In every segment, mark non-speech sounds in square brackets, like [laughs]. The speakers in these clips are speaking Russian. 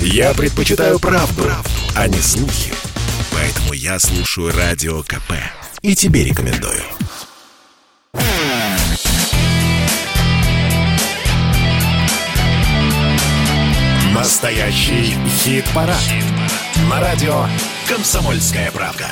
Я предпочитаю правду, правду, а не слухи. Поэтому я слушаю Радио КП. И тебе рекомендую. Настоящий хит-парад. На радио «Комсомольская правда».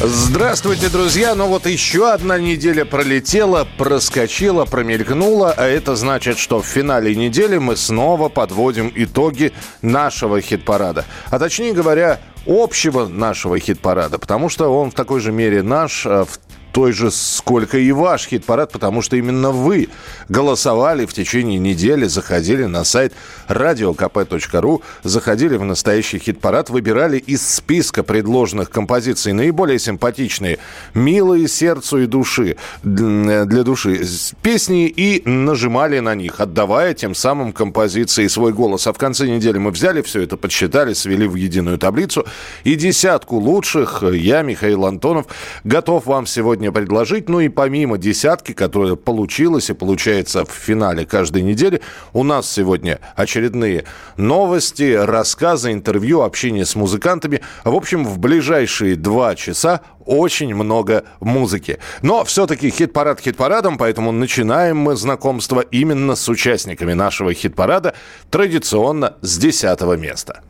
Здравствуйте, друзья! Ну вот еще одна неделя пролетела, проскочила, промелькнула, а это значит, что в финале недели мы снова подводим итоги нашего хит-парада. А точнее говоря, общего нашего хит-парада, потому что он в такой же мере наш, а в той же, сколько и ваш хит-парад, потому что именно вы голосовали в течение недели, заходили на сайт radiokp.ru, заходили в настоящий хит-парад, выбирали из списка предложенных композиций наиболее симпатичные, милые сердцу и души, для души песни и нажимали на них, отдавая тем самым композиции свой голос. А в конце недели мы взяли все это, подсчитали, свели в единую таблицу. И десятку лучших я, Михаил Антонов, готов вам сегодня сегодня предложить. Ну и помимо десятки, которая получилась и получается в финале каждой недели, у нас сегодня очередные новости, рассказы, интервью, общение с музыкантами. В общем, в ближайшие два часа очень много музыки. Но все-таки хит-парад хит-парадом, поэтому начинаем мы знакомство именно с участниками нашего хит-парада, традиционно с десятого места.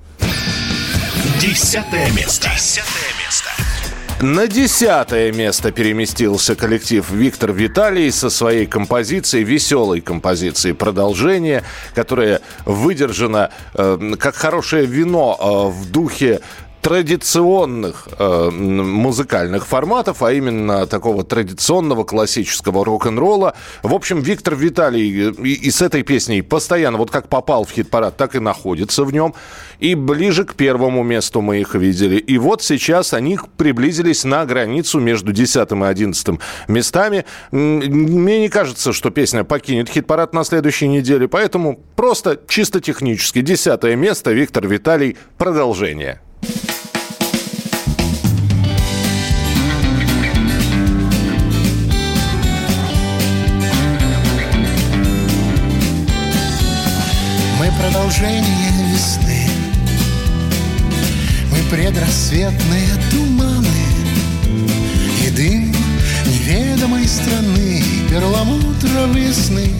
Десятое место. Десятое место. На десятое место переместился коллектив Виктор Виталий со своей композицией, веселой композицией «Продолжение», которая выдержана э, как хорошее вино э, в духе традиционных э, музыкальных форматов, а именно такого традиционного классического рок-н-ролла. В общем, Виктор Виталий и, и с этой песней постоянно, вот как попал в хит-парад, так и находится в нем. И ближе к первому месту мы их видели. И вот сейчас они приблизились на границу между 10 и 11 местами. Мне не кажется, что песня покинет хит-парад на следующей неделе, поэтому просто чисто технически. Десятое место, Виктор Виталий, продолжение. Продолжение весны. Мы предрассветные туманы И дым неведомой страны Перламутровые сны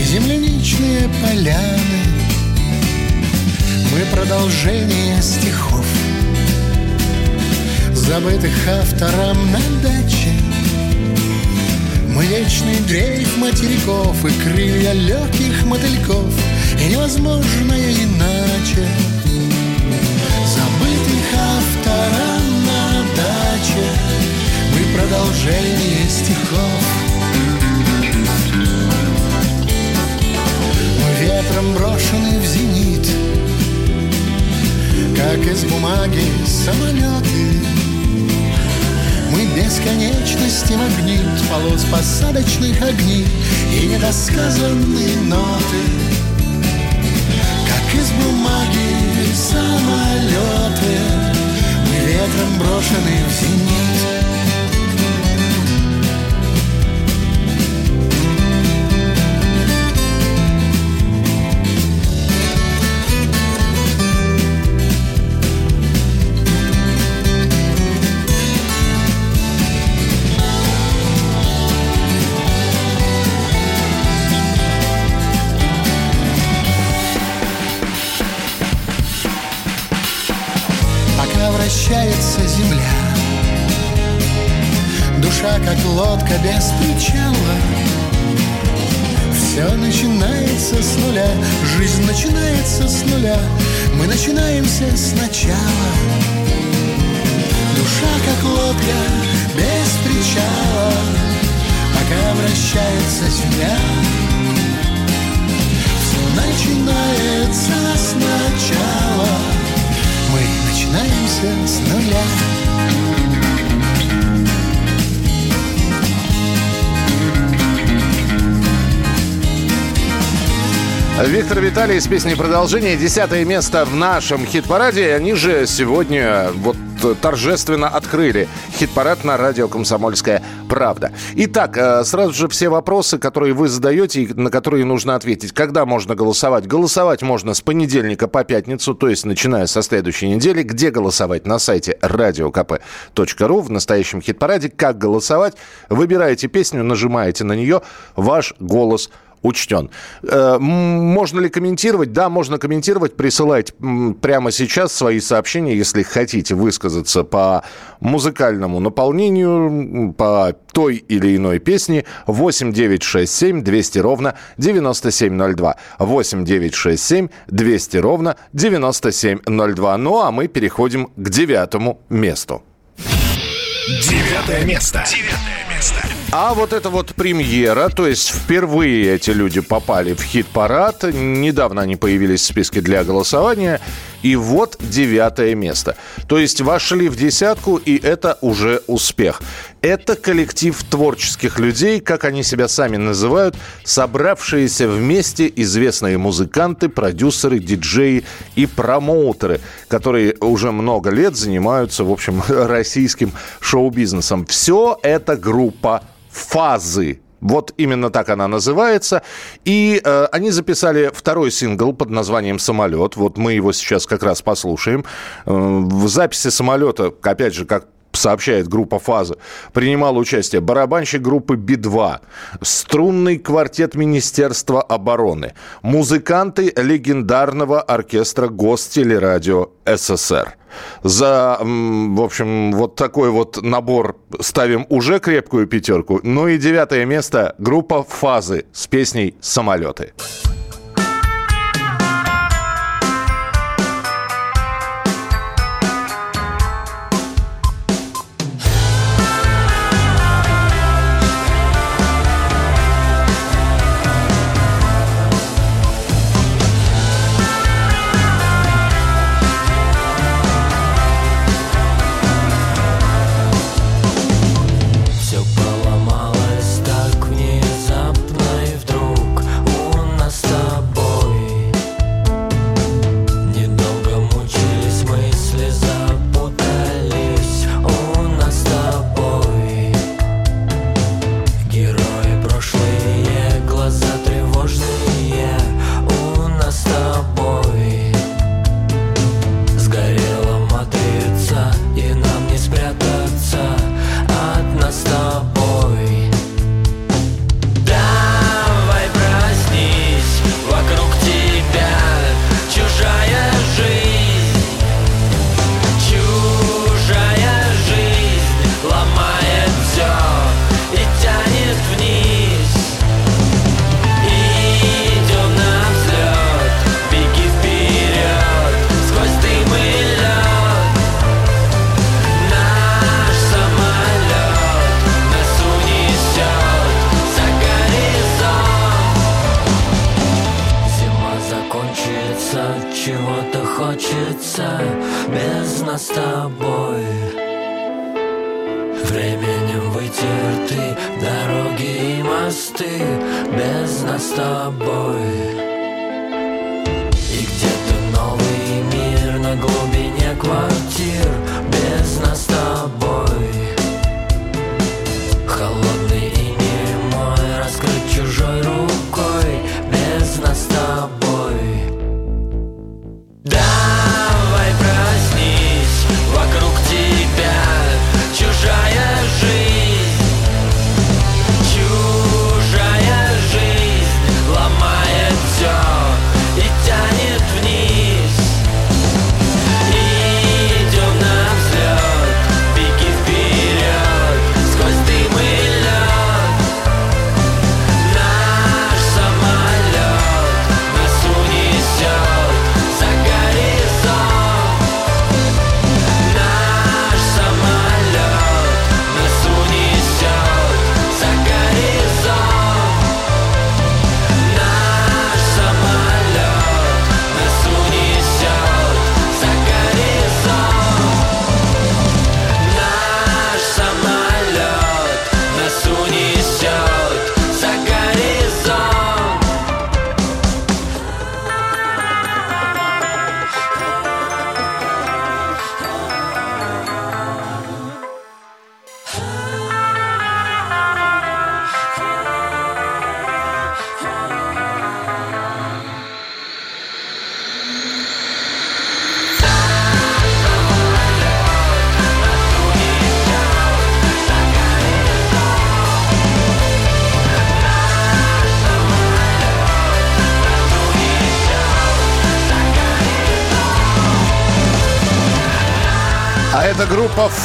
И земляничные поляны. Мы продолжение стихов Забытых автором на даче. Мы вечный дрейф материков И крылья легких мотыльков И невозможное иначе. Забытых автором на даче. Мы продолжение стихов. Мы ветром брошены в зенит Как из бумаги самолеты. Мы бесконечности магнит Полос посадочных огней И недосказанные ноты из бумаги самолеты. Мы ветром брошены в зенит как лодка без причала. Все начинается с нуля Жизнь начинается с нуля. Мы начинаемся сначала. Душа, как лодка без причала. Пока вращается земля. Все начинается сначала. Мы начинаемся с нуля Виктор Виталий с песней «Продолжение». Десятое место в нашем хит-параде. Они же сегодня вот торжественно открыли хит-парад на радио «Комсомольская правда». Итак, э, сразу же все вопросы, которые вы задаете и на которые нужно ответить. Когда можно голосовать? Голосовать можно с понедельника по пятницу, то есть начиная со следующей недели. Где голосовать? На сайте radiokp.ru в настоящем хит-параде. Как голосовать? Выбираете песню, нажимаете на нее, ваш голос – учтен. Э, можно ли комментировать? Да, можно комментировать. Присылать прямо сейчас свои сообщения, если хотите высказаться по музыкальному наполнению, по той или иной песне. 8 9 6 7 200 ровно 9702. 8 9 6 7 200 ровно 9702. Ну а мы переходим к девятому месту. Девятое место. Девятое место. А вот это вот премьера, то есть впервые эти люди попали в хит-парад. Недавно они появились в списке для голосования. И вот девятое место. То есть вошли в десятку, и это уже успех. Это коллектив творческих людей, как они себя сами называют, собравшиеся вместе известные музыканты, продюсеры, диджеи и промоутеры, которые уже много лет занимаются, в общем, [laughs] российским шоу-бизнесом. Все это группа «Фазы». Вот именно так она называется. И э, они записали второй сингл под названием «Самолет». Вот мы его сейчас как раз послушаем. Э, в записи «Самолета», опять же, как сообщает группа «Фаза», принимал участие барабанщик группы Би-2, струнный квартет Министерства обороны, музыканты легендарного оркестра Гостелерадио СССР. За, в общем, вот такой вот набор ставим уже крепкую пятерку. Ну и девятое место – группа «Фазы» с песней «Самолеты». Это из нас с тобой. Временем вытерты дороги и мосты Без нас с тобой. И где-то новый мир на глубине квартир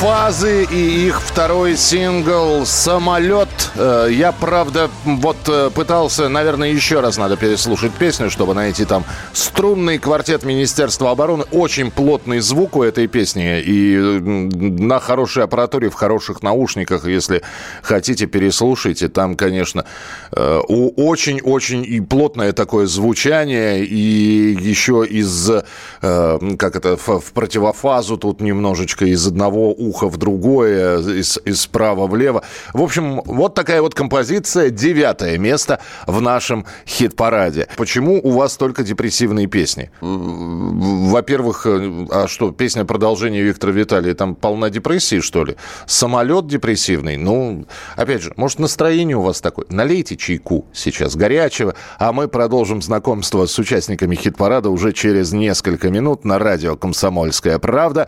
«Фазы» и их второй сингл «Самолет». Э, я, правда, вот э, пытался, наверное, еще раз надо переслушать песню, чтобы найти там струнный квартет Министерства обороны. Очень плотный звук у этой песни. И на хорошей аппаратуре, в хороших наушниках, если хотите, переслушайте. Там, конечно, очень-очень и плотное такое звучание. И еще из, как это, в противофазу тут немножечко из одного уха в другое, из, из справа влево. В общем, вот такая вот композиция, девятое место в нашем хит-параде. Почему у вас только депрессивные песни? Во-первых, э, а что, песня продолжения Виктора Виталия, там полна депрессии, что ли? Самолет депрессивный? Ну, опять же, может, настроение у вас такое? Налейте чайку сейчас горячего, а мы продолжим знакомство с участниками хит-парада уже через несколько минут на радио «Комсомольская правда».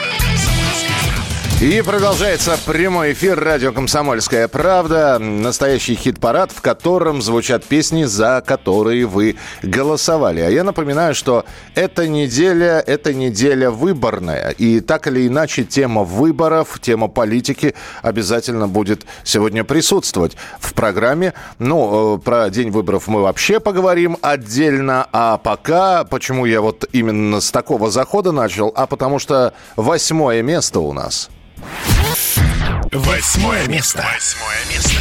И продолжается прямой эфир радио «Комсомольская правда». Настоящий хит-парад, в котором звучат песни, за которые вы голосовали. А я напоминаю, что эта неделя – это неделя выборная. И так или иначе тема выборов, тема политики обязательно будет сегодня присутствовать в программе. Ну, э, про день выборов мы вообще поговорим отдельно. А пока, почему я вот именно с такого захода начал? А потому что восьмое место у нас – Восьмое место. Восьмое место.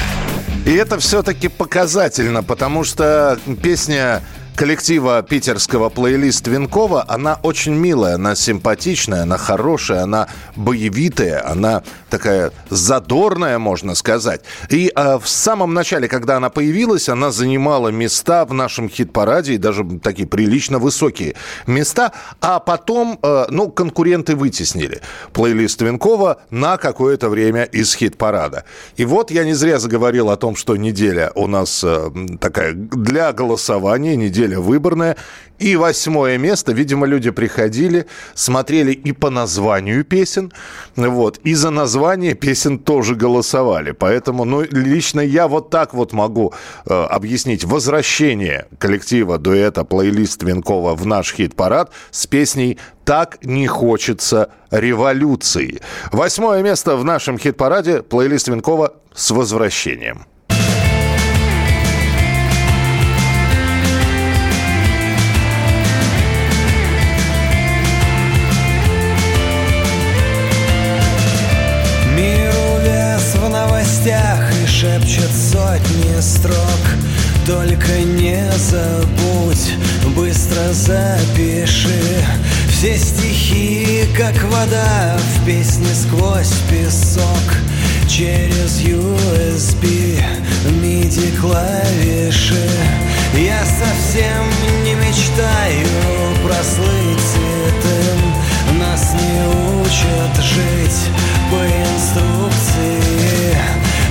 И это все-таки показательно, потому что песня коллектива питерского плейлист Винкова, она очень милая, она симпатичная, она хорошая, она боевитая, она такая задорная, можно сказать. И э, в самом начале, когда она появилась, она занимала места в нашем хит-параде, и даже такие прилично высокие места, а потом, э, ну, конкуренты вытеснили плейлист Винкова на какое-то время из хит-парада. И вот я не зря заговорил о том, что неделя у нас э, такая для голосования, неделя неделя выборная. И восьмое место, видимо, люди приходили, смотрели и по названию песен, вот, и за название песен тоже голосовали. Поэтому, ну, лично я вот так вот могу э, объяснить возвращение коллектива дуэта плейлист Венкова в наш хит-парад с песней «Так не хочется революции». Восьмое место в нашем хит-параде плейлист Венкова с возвращением. Строк. Только не забудь, быстро запиши Все стихи, как вода в песне сквозь песок. Через USB MIDI клавиши. Я совсем не мечтаю прослыть цветом. Нас не учат жить по инструкции.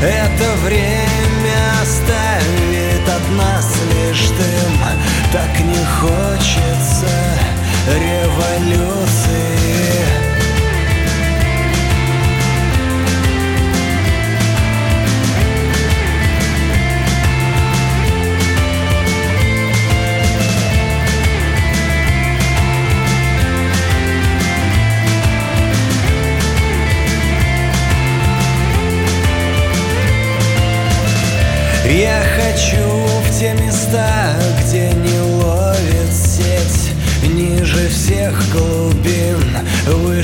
Это время революции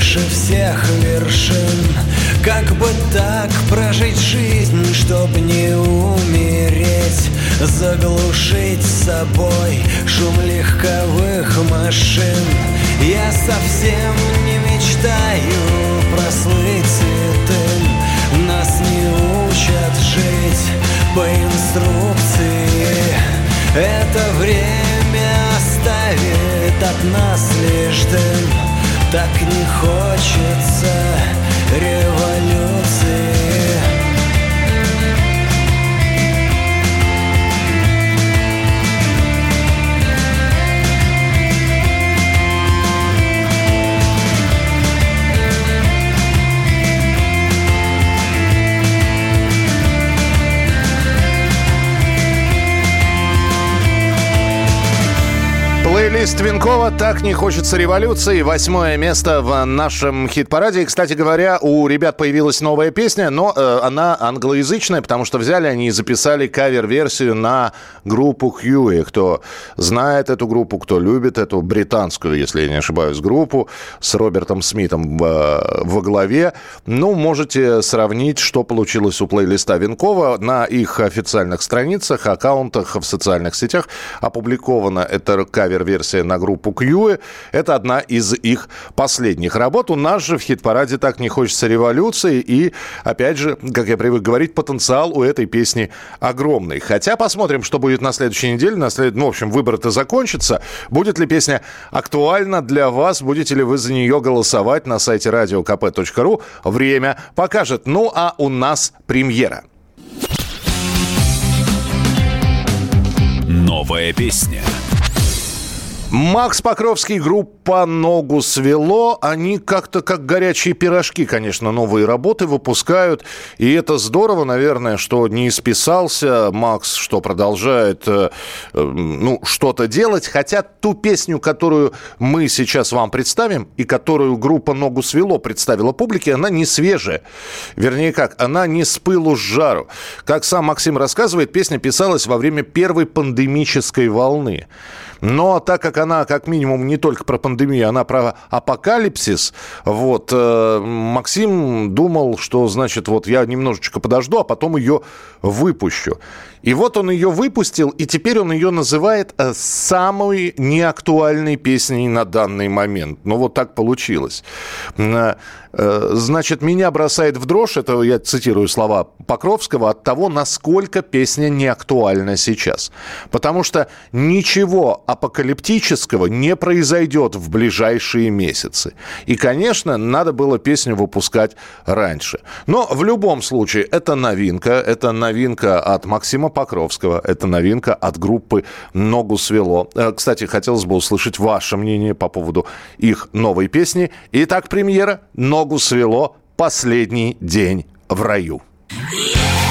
выше всех вершин. Как бы так прожить жизнь, чтоб не умереть? Заглушить собой шум легковых машин. Я совсем не мечтаю прослыть святым Нас не учат жить по инструкции. Это время оставит от нас лишь дым Так не хочется революции Борис Твинкова «Так не хочется революции». Восьмое место в нашем хит-параде. И, кстати говоря, у ребят появилась новая песня, но э, она англоязычная, потому что взяли они и записали кавер-версию на группу Хьюи. Кто знает эту группу, кто любит эту британскую, если я не ошибаюсь, группу с Робертом Смитом во, во главе. Ну, можете сравнить, что получилось у плейлиста Винкова. На их официальных страницах, аккаунтах в социальных сетях опубликована эта кавер-версия версия на группу Кьюи. Это одна из их последних работ. У нас же в хит-параде «Так не хочется революции». И, опять же, как я привык говорить, потенциал у этой песни огромный. Хотя посмотрим, что будет на следующей неделе. На след... Ну, в общем, выбор-то закончится. Будет ли песня актуальна для вас? Будете ли вы за нее голосовать на сайте radiokp.ru? Время покажет. Ну, а у нас премьера. Новая песня – Макс Покровский, группа «Ногу свело». Они как-то как горячие пирожки, конечно, новые работы выпускают. И это здорово, наверное, что не исписался Макс, что продолжает э, э, ну, что-то делать. Хотя ту песню, которую мы сейчас вам представим, и которую группа «Ногу свело» представила публике, она не свежая. Вернее как, она не с пылу с жару. Как сам Максим рассказывает, песня писалась во время первой пандемической волны. Но так как она, как минимум, не только про пандемию, она про апокалипсис, вот, э, Максим думал, что, значит, вот я немножечко подожду, а потом ее выпущу. И вот он ее выпустил, и теперь он ее называет э, самой неактуальной песней на данный момент. Ну, вот так получилось. Э, значит, меня бросает в дрожь, это я цитирую слова Покровского, от того, насколько песня неактуальна сейчас. Потому что ничего апокалиптического не произойдет в ближайшие месяцы. И, конечно, надо было песню выпускать раньше. Но в любом случае, это новинка, это новинка от Максима Покровского. Это новинка от группы «Ногу свело». Э, кстати, хотелось бы услышать ваше мнение по поводу их новой песни. Итак, премьера «Ногу свело. Последний день в раю». Yeah!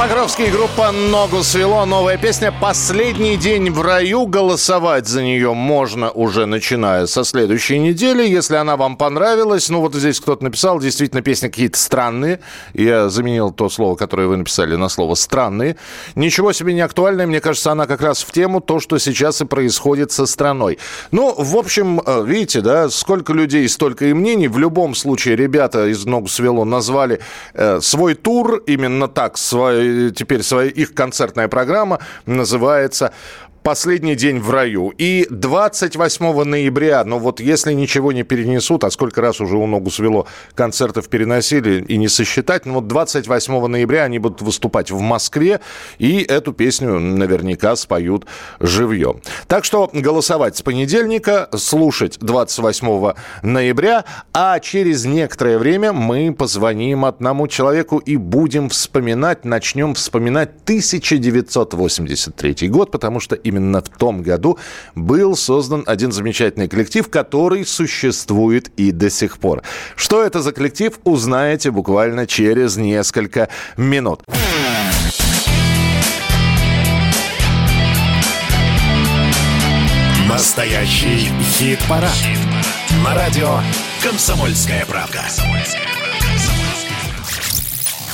Покровский, группа «Ногу свело». Новая песня «Последний день в раю». Голосовать за нее можно уже начиная со следующей недели. Если она вам понравилась, ну вот здесь кто-то написал, действительно, песни какие-то странные. Я заменил то слово, которое вы написали, на слово «странные». Ничего себе не актуальное. Мне кажется, она как раз в тему то, что сейчас и происходит со страной. Ну, в общем, э, видите, да, сколько людей, столько и мнений. В любом случае, ребята из «Ногу свело» назвали э, свой тур именно так, свой, теперь своя, их концертная программа называется последний день в раю. И 28 ноября, ну вот если ничего не перенесут, а сколько раз уже у ногу свело, концертов переносили и не сосчитать, ну вот 28 ноября они будут выступать в Москве, и эту песню наверняка споют живьем. Так что голосовать с понедельника, слушать 28 ноября, а через некоторое время мы позвоним одному человеку и будем вспоминать, начнем вспоминать 1983 год, потому что именно в том году был создан один замечательный коллектив, который существует и до сих пор. Что это за коллектив, узнаете буквально через несколько минут. Настоящий хит-парад. Хит На радио «Комсомольская правка».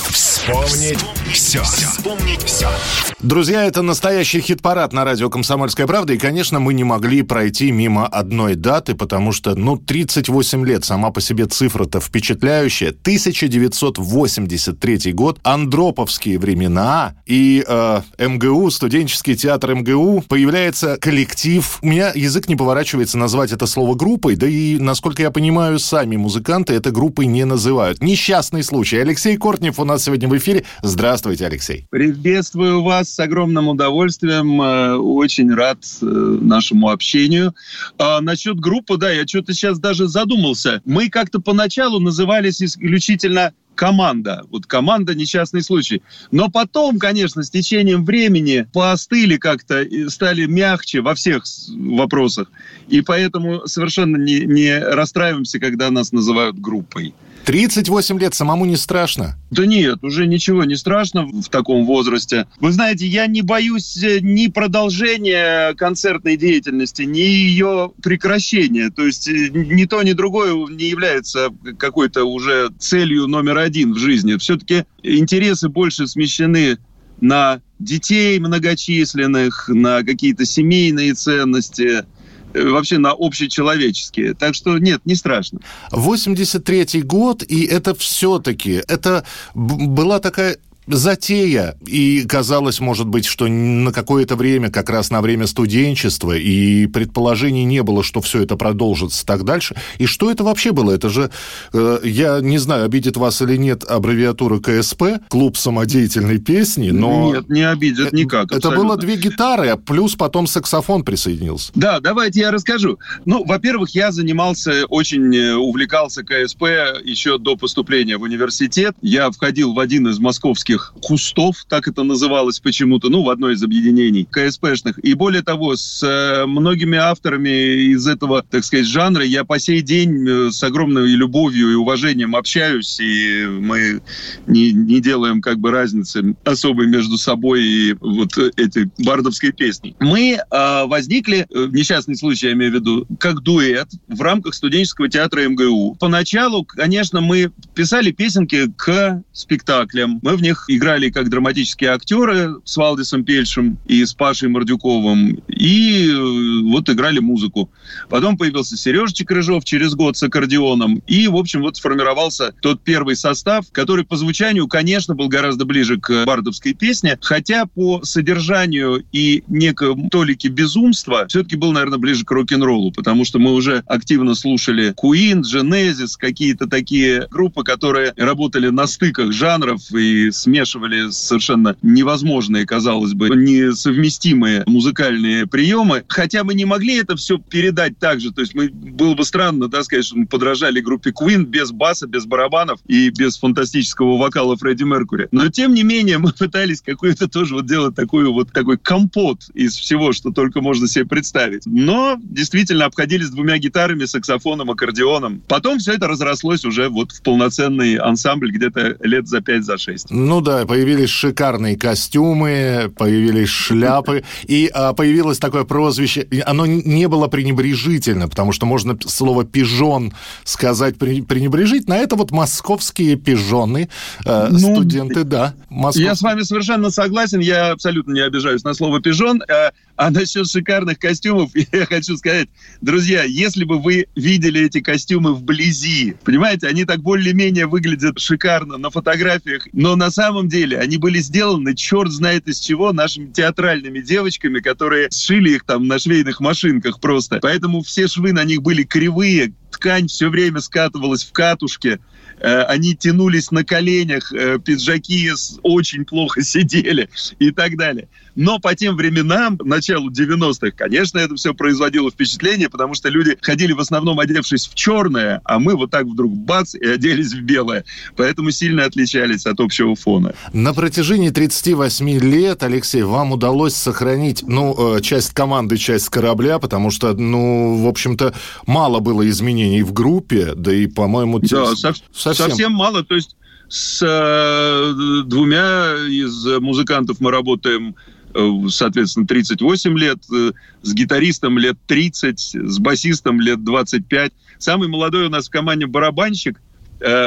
Вспомнить все. Вспомнить все. Друзья, это настоящий хит-парад на радио «Комсомольская правда». И, конечно, мы не могли пройти мимо одной даты, потому что, ну, 38 лет, сама по себе цифра-то впечатляющая. 1983 год, Андроповские времена и э, МГУ, студенческий театр МГУ, появляется коллектив. У меня язык не поворачивается назвать это слово группой, да и, насколько я понимаю, сами музыканты это группой не называют. Несчастный случай. Алексей Кортнев у нас сегодня в эфире. Здравствуйте, Алексей. Приветствую вас с огромным удовольствием. Э, очень рад э, нашему общению. А насчет группы, да, я что-то сейчас даже задумался. Мы как-то поначалу назывались исключительно команда. Вот команда несчастный случай. Но потом, конечно, с течением времени поостыли как-то, стали мягче во всех вопросах. И поэтому совершенно не, не расстраиваемся, когда нас называют группой. 38 лет самому не страшно? Да нет, уже ничего не страшно в таком возрасте. Вы знаете, я не боюсь э, ни продолжения концертной деятельности, ни ее прекращения. То есть э, ни то, ни другое не является какой-то уже целью номер один в жизни. Все-таки интересы больше смещены на детей многочисленных, на какие-то семейные ценности – вообще на общечеловеческие. Так что нет, не страшно. 83-й год, и это все-таки, это была такая затея. И казалось, может быть, что на какое-то время, как раз на время студенчества, и предположений не было, что все это продолжится так дальше. И что это вообще было? Это же, э, я не знаю, обидит вас или нет аббревиатура КСП, клуб самодеятельной песни, но... Нет, не обидит никак. Это абсолютно. было две гитары, а плюс потом саксофон присоединился. Да, давайте я расскажу. Ну, во-первых, я занимался, очень э, увлекался КСП еще до поступления в университет. Я входил в один из московских этих кустов, так это называлось почему-то, ну, в одной из объединений КСПшных. И более того, с э, многими авторами из этого, так сказать, жанра я по сей день э, с огромной любовью и уважением общаюсь, и мы не, не делаем как бы разницы особой между собой и вот этой бардовской песней. Мы э, возникли, э, несчастный случай я имею в виду, как дуэт в рамках студенческого театра МГУ. Поначалу, конечно, мы писали песенки к спектаклям, мы в них играли как драматические актеры с Валдисом Пельшем и с Пашей Мордюковым, и э, вот играли музыку. Потом появился Сережечек Рыжов через год с аккордеоном, и, в общем, вот сформировался тот первый состав, который по звучанию, конечно, был гораздо ближе к бардовской песне, хотя по содержанию и некой толике безумства все-таки был, наверное, ближе к рок-н-роллу, потому что мы уже активно слушали Queen, Genesis, какие-то такие группы, которые работали на стыках жанров и смешивали смешивали совершенно невозможные, казалось бы, несовместимые музыкальные приемы. Хотя мы не могли это все передать так же. То есть мы, было бы странно, да, сказать, что мы подражали группе Queen без баса, без барабанов и без фантастического вокала Фредди Меркури. Но тем не менее [laughs] мы пытались какую-то тоже вот делать такую вот такой компот из всего, что только можно себе представить. Но действительно обходились двумя гитарами, саксофоном, аккордеоном. Потом все это разрослось уже вот в полноценный ансамбль где-то лет за пять, за шесть. Ну да, появились шикарные костюмы, появились шляпы, [laughs] и а, появилось такое прозвище. Оно не было пренебрежительно, потому что можно слово «пижон» сказать пренебрежительно, а это вот московские пижоны, э, ну, студенты, да. Москов... Я с вами совершенно согласен, я абсолютно не обижаюсь на слово «пижон». Э, а насчет шикарных костюмов, [laughs] я хочу сказать, друзья, если бы вы видели эти костюмы вблизи, понимаете, они так более-менее выглядят шикарно на фотографиях, но на самом деле они были сделаны, черт знает из чего, нашими театральными девочками, которые сшили их там на швейных машинках просто. Поэтому все швы на них были кривые, ткань все время скатывалась в катушке, э, они тянулись на коленях, э, пиджаки очень плохо [laughs] сидели и так далее. Но по тем временам, началу 90-х, конечно, это все производило впечатление, потому что люди ходили в основном одевшись в черное, а мы вот так вдруг бац и оделись в белое. Поэтому сильно отличались от общего фона. На протяжении 38 лет, Алексей, вам удалось сохранить, ну, э, часть команды, часть корабля, потому что, ну, в общем-то, мало было изменений в группе, да и, по-моему... Да, совсем... совсем мало. То есть с э, двумя из музыкантов мы работаем соответственно, 38 лет, э, с гитаристом лет 30, с басистом лет 25. Самый молодой у нас в команде барабанщик, Э,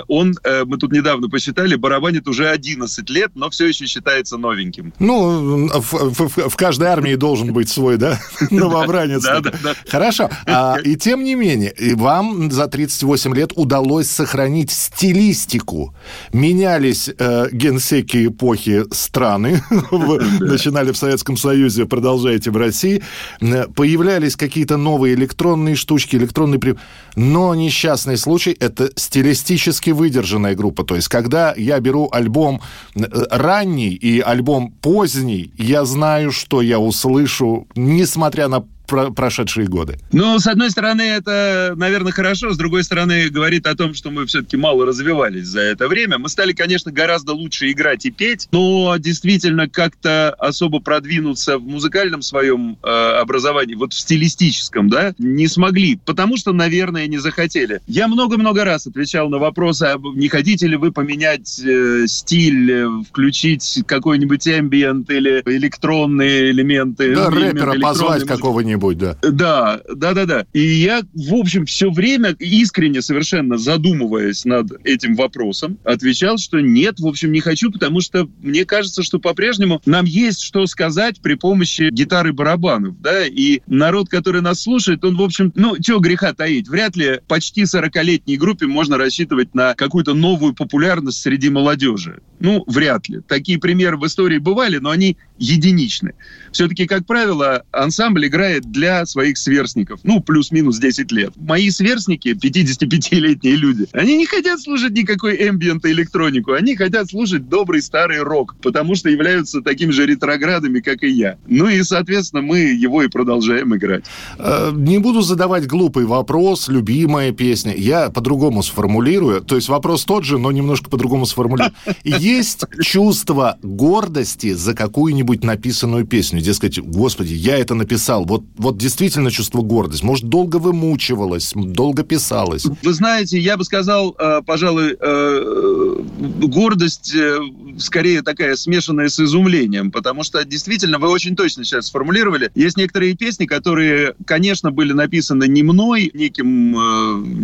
он, э, мы тут недавно посчитали, барабанит уже 11 лет, но все еще считается новеньким. Ну, в, в, в каждой армии должен быть свой, [laughs] да, новобранец. Да, да, да. Хорошо. А, и тем не менее, вам за 38 лет удалось сохранить стилистику. Менялись э, генсеки эпохи страны, [laughs] начинали в Советском Союзе, продолжаете в России, появлялись какие-то новые электронные штучки, электронные... Но несчастный случай — это стилистический физически выдержанная группа. То есть, когда я беру альбом э, ранний и альбом поздний, я знаю, что я услышу, несмотря на про прошедшие годы? Ну, с одной стороны, это, наверное, хорошо. С другой стороны, говорит о том, что мы все-таки мало развивались за это время. Мы стали, конечно, гораздо лучше играть и петь, но действительно как-то особо продвинуться в музыкальном своем э, образовании, вот в стилистическом, да, не смогли, потому что, наверное, не захотели. Я много-много раз отвечал на вопросы, а не хотите ли вы поменять э, стиль, включить какой-нибудь эмбиент или электронные элементы. Да, рэпера позвать какого-нибудь что-нибудь, да. Да, да, да, да. И я, в общем, все время искренне совершенно задумываясь над этим вопросом, отвечал, что нет, в общем, не хочу, потому что мне кажется, что по-прежнему нам есть что сказать при помощи гитары барабанов, да, и народ, который нас слушает, он, в общем, ну, чего греха таить, вряд ли почти 40-летней группе можно рассчитывать на какую-то новую популярность среди молодежи. Ну, вряд ли. Такие примеры в истории бывали, но они единичны. Все-таки, как правило, ансамбль играет для своих сверстников, ну, плюс-минус 10 лет. Мои сверстники, 55-летние люди, они не хотят слушать никакой эмбиент электронику, они хотят слушать добрый старый рок, потому что являются такими же ретроградами, как и я. Ну и, соответственно, мы его и продолжаем играть. Э, не буду задавать глупый вопрос, любимая песня. Я по-другому сформулирую. То есть вопрос тот же, но немножко по-другому сформулирую. [laughs] Есть чувство гордости за какую-нибудь какую-нибудь написанную песню, дескать, господи, я это написал. Вот, вот действительно чувство гордости. Может, долго вымучивалось, долго писалось. Вы знаете, я бы сказал, э, пожалуй, э, гордость э, скорее такая смешанная с изумлением, потому что действительно вы очень точно сейчас сформулировали. Есть некоторые песни, которые, конечно, были написаны не мной, неким,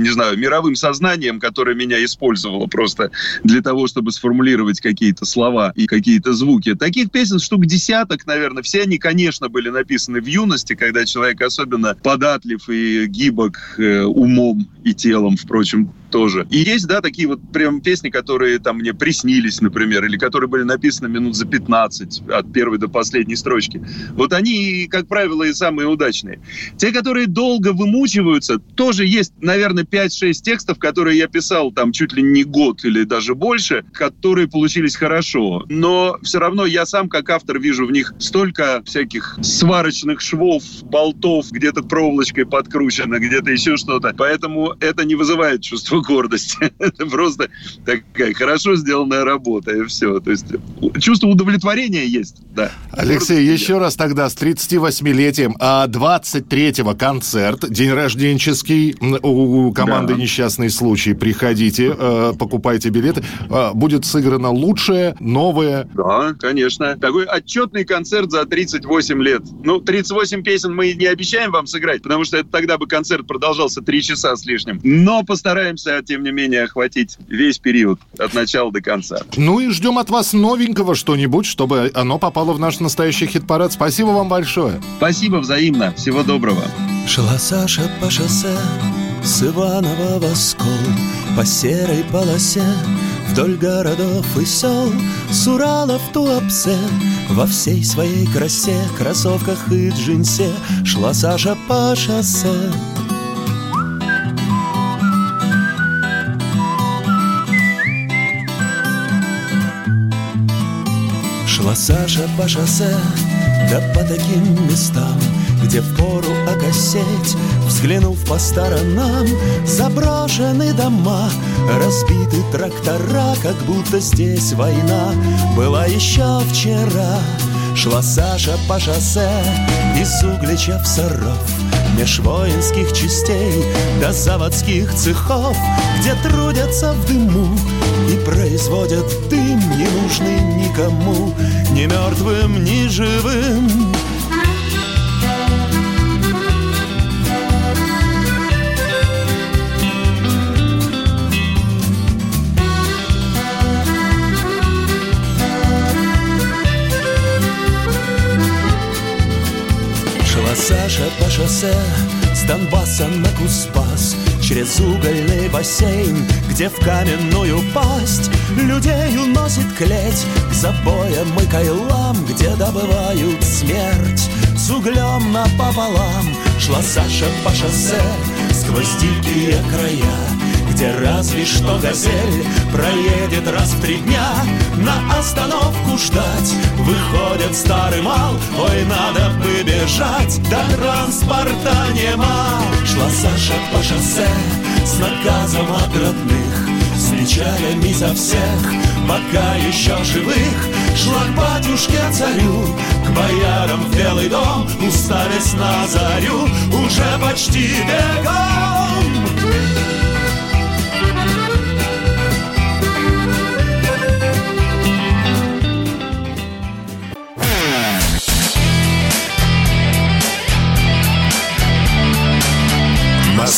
не знаю, мировым сознанием, которое меня использовало просто для того, чтобы сформулировать какие-то слова и какие-то звуки. Таких песен штук десяток, наверное. Все они, конечно, были написаны в юности, когда человек особенно податлив и гибок э, умом и телом, впрочем, тоже. И есть, да, такие вот прям песни, которые там мне приснились, например, или которые были написаны минут за 15 от первой до последней строчки. Вот они, как правило, и самые удачные. Те, которые долго вымучиваются, тоже есть, наверное, 5-6 текстов, которые я писал там чуть ли не год или даже больше, которые получились хорошо. Но все равно я сам, как автор, вижу в них столько всяких сварочных швов, болтов, где-то проволочкой подкручено, где-то еще что-то. Поэтому это не вызывает чувство чувство гордости. [laughs] Это просто такая хорошо сделанная работа, и все. То есть чувство удовлетворения есть, да. Алексей, Гордость еще раз тогда с 38-летием. А 23-го концерт, день рожденческий у команды да. «Несчастный случай». Приходите, э, покупайте билеты. Э, будет сыграно лучшее, новое. Да, конечно. Такой отчетный концерт за 38 лет. Ну, 38 песен мы не обещаем вам сыграть, потому что это тогда бы концерт продолжался 3 часа с лишним. Но постараемся, тем не менее, охватить весь период от начала до конца. Ну и ждем от вас новенького что-нибудь, чтобы оно попало в наш настоящий хит-парад. Спасибо вам большое. Спасибо взаимно. Всего доброго. Шла Саша по шоссе с Иванова в Оскол По серой полосе вдоль городов и сел С Урала в Туапсе во всей своей красе Кроссовках и джинсе шла Саша по шоссе Шла Саша по шоссе, да по таким местам где впору окосеть Взглянув по сторонам Заброшены дома Разбиты трактора Как будто здесь война Была еще вчера. Шла Саша по шоссе Из Углича в Саров Меж воинских частей До заводских цехов Где трудятся в дыму И производят дым Ненужный никому Ни мертвым, ни живым. Саша по шоссе с Донбасса на Куспас Через угольный бассейн, где в каменную пасть Людей уносит клеть. К забоям и кайлам Где добывают смерть. С углем напополам Шла Саша по шоссе сквозь дикие края где разве что газель проедет раз в три дня. На остановку ждать. Выходит старый мал. Ой, надо бы бежать, да транспорта нема. Шла Саша по шоссе с наказом от родных. С печалями за всех, пока еще живых. Шла к батюшке царю, к боярам в Белый дом. Уставясь на зарю, уже почти бегом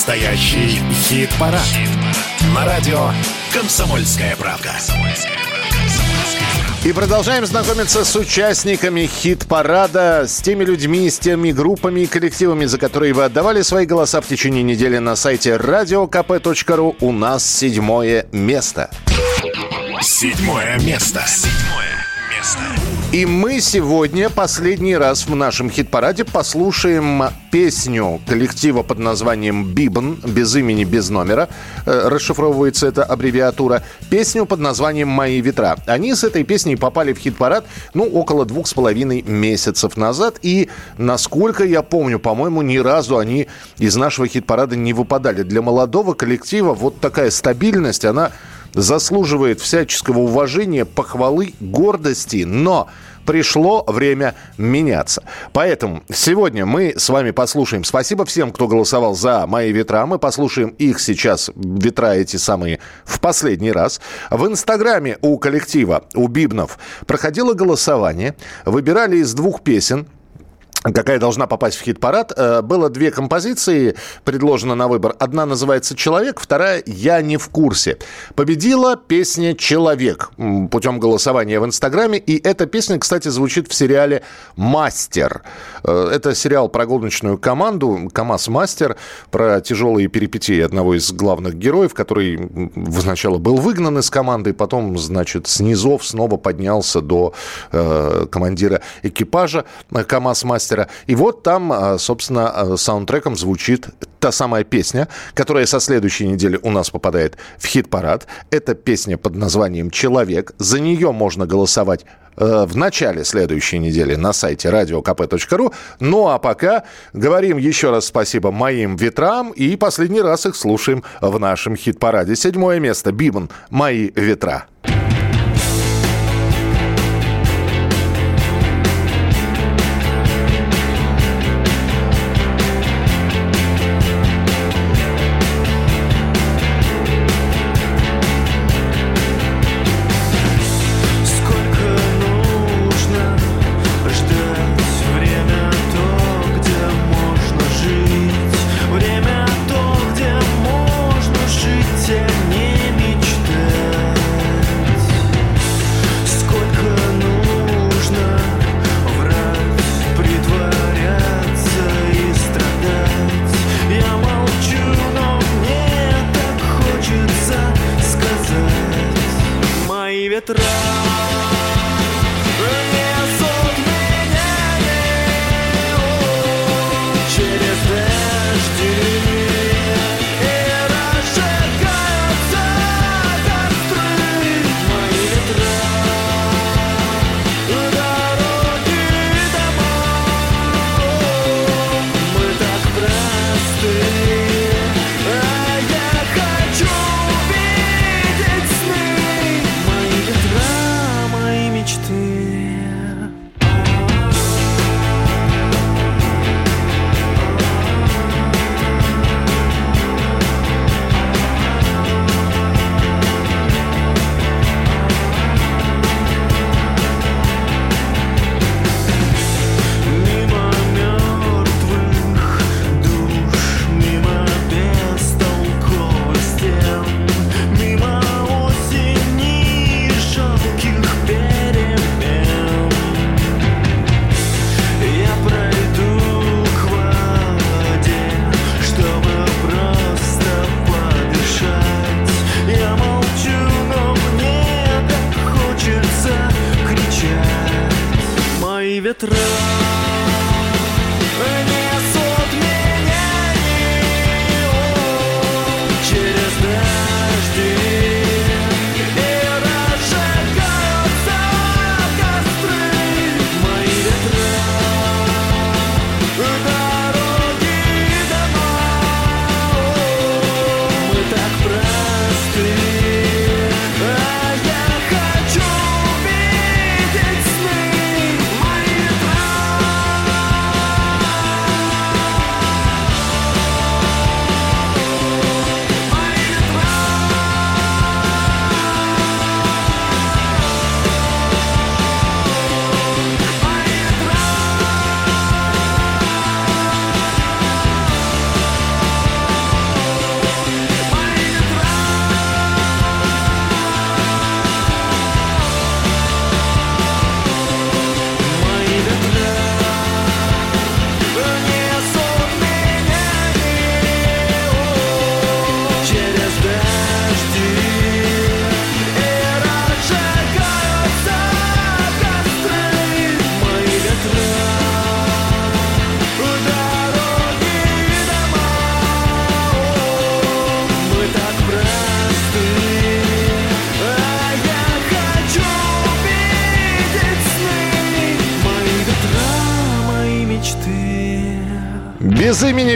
Настоящий хит-парад. Хит На радио «Комсомольская правка». И продолжаем знакомиться с участниками хит-парада, с теми людьми, с теми группами и коллективами, за которые вы отдавали свои голоса в течение недели на сайте radiokp.ru. У нас седьмое место. Седьмое место. Седьмое место. И мы сегодня последний раз в нашем хит-параде послушаем песню коллектива под названием «Бибн», без имени, без номера, э, расшифровывается эта аббревиатура, песню под названием «Мои ветра». Они с этой песней попали в хит-парад, ну, около двух с половиной месяцев назад, и, насколько я помню, по-моему, ни разу они из нашего хит-парада не выпадали. Для молодого коллектива вот такая стабильность, она заслуживает всяческого уважения, похвалы, гордости, но пришло время меняться. Поэтому сегодня мы с вами послушаем. Спасибо всем, кто голосовал за мои ветра. Мы послушаем их сейчас, ветра эти самые, в последний раз. В Инстаграме у коллектива, у Бибнов, проходило голосование. Выбирали из двух песен какая должна попасть в хит-парад. Э, было две композиции предложено на выбор. Одна называется «Человек», вторая «Я не в курсе». Победила песня «Человек» путем голосования в Инстаграме. И эта песня, кстати, звучит в сериале «Мастер». Э, это сериал про гоночную команду «КамАЗ-мастер», про тяжелые перипетии одного из главных героев, который сначала был выгнан из команды, потом, значит, с низов снова поднялся до э, командира экипажа «КамАЗ-мастер» снайпера. И вот там, а, собственно, а, саундтреком звучит та самая песня, которая со следующей недели у нас попадает в хит-парад. Это песня под названием «Человек». За нее можно голосовать э, в начале следующей недели на сайте radiokp.ru. Ну а пока говорим еще раз спасибо моим ветрам и последний раз их слушаем в нашем хит-параде. Седьмое место. Бибан «Мои ветра».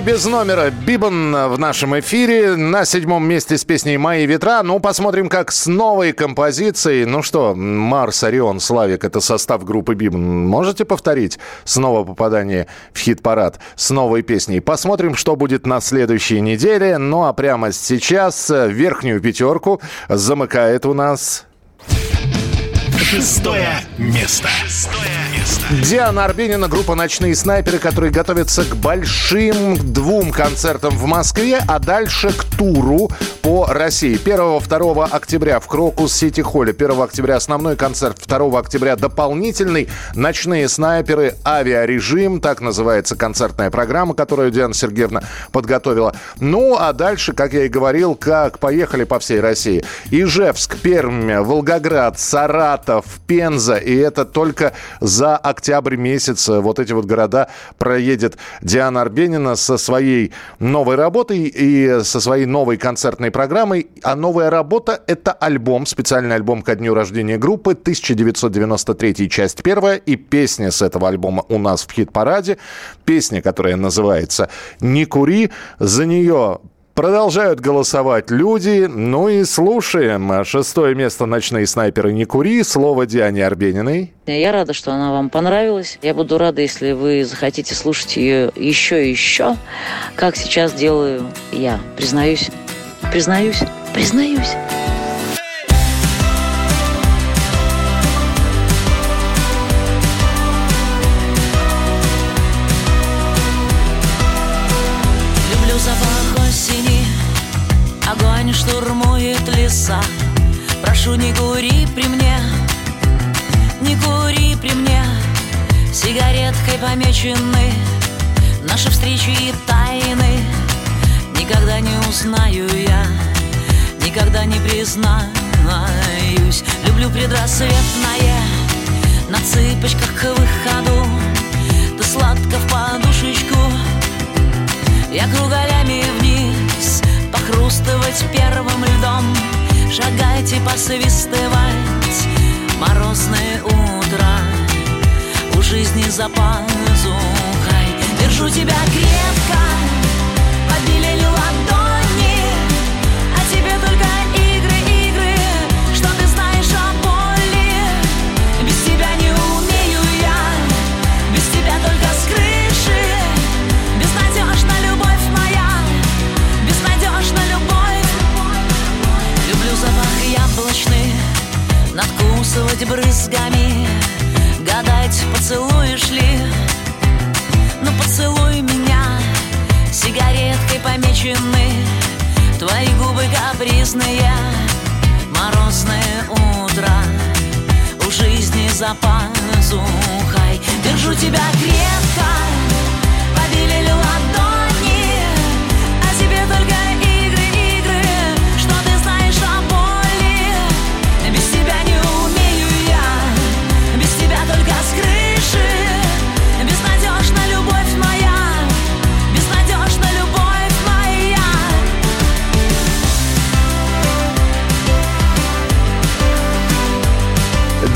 Без номера. Бибан в нашем эфире. На седьмом месте с песней «Мои ветра». Ну, посмотрим, как с новой композицией. Ну что, Марс, Орион, Славик, это состав группы Бибан. Можете повторить снова попадание в хит-парад с новой песней? Посмотрим, что будет на следующей неделе. Ну, а прямо сейчас верхнюю пятерку замыкает у нас... Шестое место. Шестое место. Диана Арбенина, группа «Ночные снайперы», которые готовятся к большим двум концертам в Москве, а дальше к туру по России. 1-2 октября в Крокус Сити Холле. 1 октября основной концерт, 2 октября дополнительный. «Ночные снайперы. Авиарежим». Так называется концертная программа, которую Диана Сергеевна подготовила. Ну, а дальше, как я и говорил, как поехали по всей России. Ижевск, Пермь, Волгоград, Саратов, Пенза. И это только за октябрь месяц вот эти вот города проедет Диана Арбенина со своей новой работой и со своей новой концертной программой. А новая работа – это альбом, специальный альбом ко дню рождения группы, 1993 часть первая, и песня с этого альбома у нас в хит-параде. Песня, которая называется «Не кури». За нее Продолжают голосовать люди. Ну и слушаем. Шестое место «Ночные снайперы не кури». Слово Диане Арбениной. Я рада, что она вам понравилась. Я буду рада, если вы захотите слушать ее еще и еще, как сейчас делаю я. Признаюсь. Признаюсь. Признаюсь. Сигареткой помечены наши встречи и тайны. Никогда не узнаю я, никогда не признаюсь. Люблю предрассветное, на цыпочках к выходу. Ты сладко в подушечку, я кругалями вниз. Похрустывать первым льдом Шагайте, посвистывать. Морозное утро У жизни за пазухой. Держу тебя крепко Побелели ладони А тебе только игры, игры Что ты знаешь о боли. Без тебя не умею я Без тебя только с крыши. Безнадежна любовь моя Безнадежна любовь. Люблю запах яблочный Надкусывать брызгами Гадать, поцелуешь ли Ну поцелуй меня. Сигареткой помечены Твои губы капризные. Морозное утро У жизни за пазухой. Держу тебя крепко Побелели ладони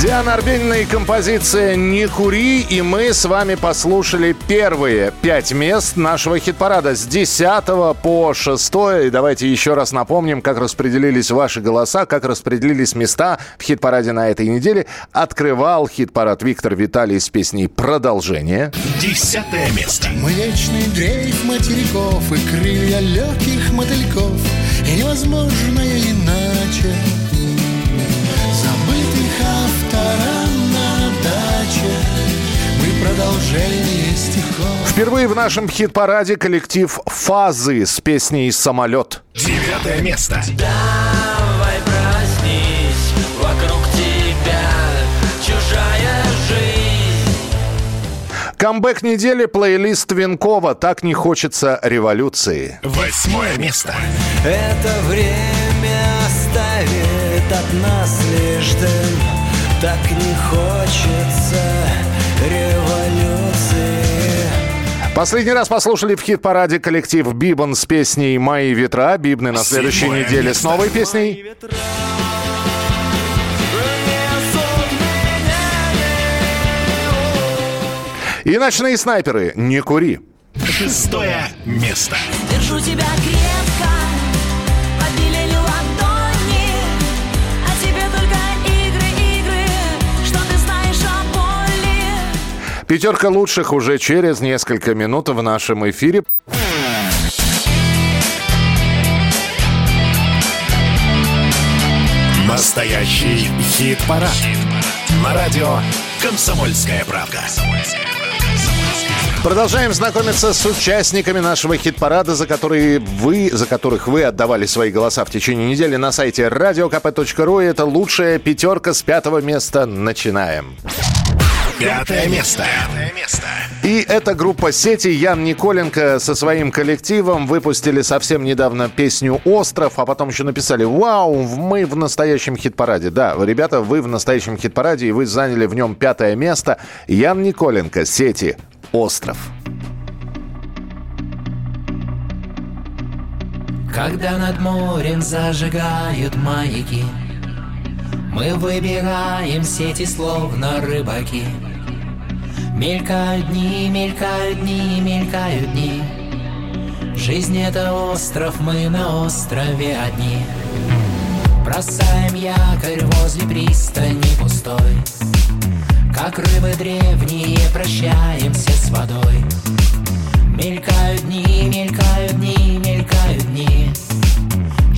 Диана Арбенина и композиция «Не кури». И мы с вами послушали первые пять мест нашего хит-парада с 10 по 6. И давайте еще раз напомним, как распределились ваши голоса, как распределились места в хит-параде на этой неделе. Открывал хит-парад Виктор Виталий с песней «Продолжение». Десятое место. Млечный дрейф материков и крылья легких мотыльков И невозможное иначе Впервые в нашем хит-параде коллектив «Фазы» с песней «Самолет». Девятое место. Давай проснись, вокруг тебя чужая жизнь. Камбэк недели, плейлист Винкова «Так не хочется революции». Восьмое место. Это время оставит от нас лишь дым Так не хочется революции Последний раз послушали в хит-параде коллектив Бибан с песней «Мои ветра». Бибны на следующей Седьмое неделе с место. новой песней. И «Ночные снайперы». Не кури. Шестое место. Держу тебя крепко, Пятерка лучших уже через несколько минут в нашем эфире. Настоящий хит-парад. На радио «Комсомольская правда». Продолжаем знакомиться с участниками нашего хит-парада, за, которые вы, за которых вы отдавали свои голоса в течение недели на сайте radiokp.ru. Это лучшая пятерка с пятого места. Начинаем. Пятое место. Пятое место. И эта группа сети Ян Николенко со своим коллективом выпустили совсем недавно песню «Остров», а потом еще написали «Вау, мы в настоящем хит-параде». Да, ребята, вы в настоящем хит-параде, и вы заняли в нем пятое место. Ян Николенко, сети «Остров». Когда над морем зажигают маяки Мы выбираем сети, словно рыбаки. Мелькают дни, мелькают дни, мелькают дни. Жизнь это остров, мы на острове одни. Бросаем якорь возле пристани пустой. Как рыбы древние прощаемся с водой. Мелькают дни, мелькают дни, мелькают дни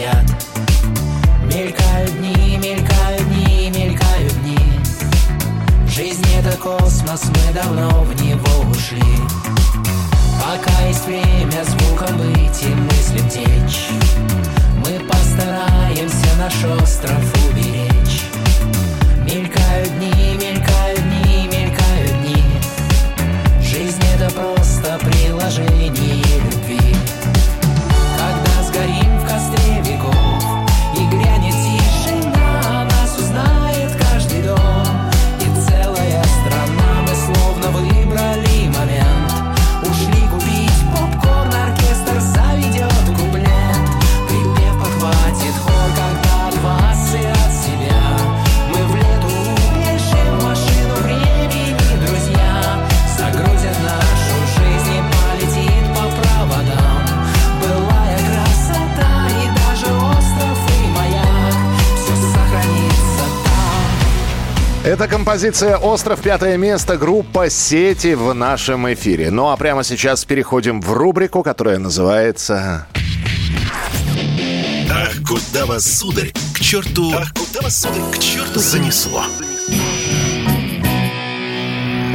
Мелькают дни, мелькают дни, мелькают дни. Жизнь это космос, мы давно в него ушли. Пока есть время звуком быть и мыслям течь Мы постараемся наш остров уберечь. Мелькают дни, мелькают дни, мелькают дни. Жизнь это просто приложение любви estrépito Это композиция «Остров. Пятое место» группа «Сети» в нашем эфире. Ну а прямо сейчас переходим в рубрику, которая называется... Ах, куда вас, сударь, к черту... Ах, куда вас, сударь, к черту занесло.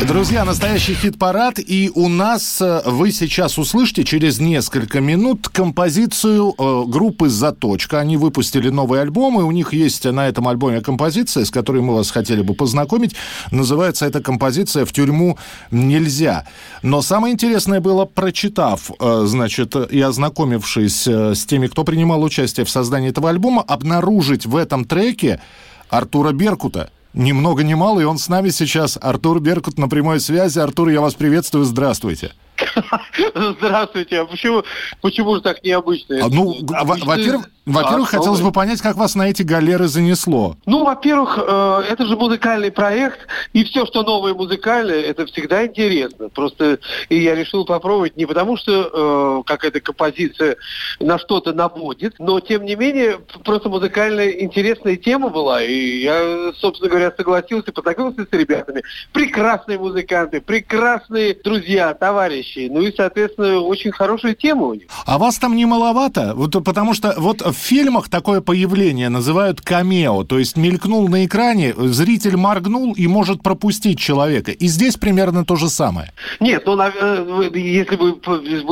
Друзья, настоящий хит-парад, и у нас э, вы сейчас услышите через несколько минут композицию э, группы «Заточка». Они выпустили новый альбом, и у них есть на этом альбоме композиция, с которой мы вас хотели бы познакомить. Называется эта композиция «В тюрьму нельзя». Но самое интересное было, прочитав, э, значит, и ознакомившись э, с теми, кто принимал участие в создании этого альбома, обнаружить в этом треке Артура Беркута. Ни много ни мало, и он с нами сейчас. Артур Беркут на прямой связи. Артур, я вас приветствую, здравствуйте. [laughs] Здравствуйте. А почему, почему же так необычно? А, ну, Обычно- во- во-первых, во-первых, А, хотелось бы понять, как вас на эти галеры занесло. Ну, во-первых, э, это же музыкальный проект, и все, что новое музыкальное, это всегда интересно. Просто и я решил попробовать не потому, что э, какая-то композиция на что-то наводит, но тем не менее, просто музыкальная интересная тема была, и я, собственно говоря, согласился, познакомился с ребятами. Прекрасные музыканты, прекрасные друзья, товарищи. Ну и, соответственно, очень хорошая тема у них. А вас там не маловато? Вот, потому что вот в фильмах такое появление называют камео, то есть мелькнул на экране, зритель моргнул и может пропустить человека. И здесь примерно то же самое. Нет, ну, нав- э, вы- если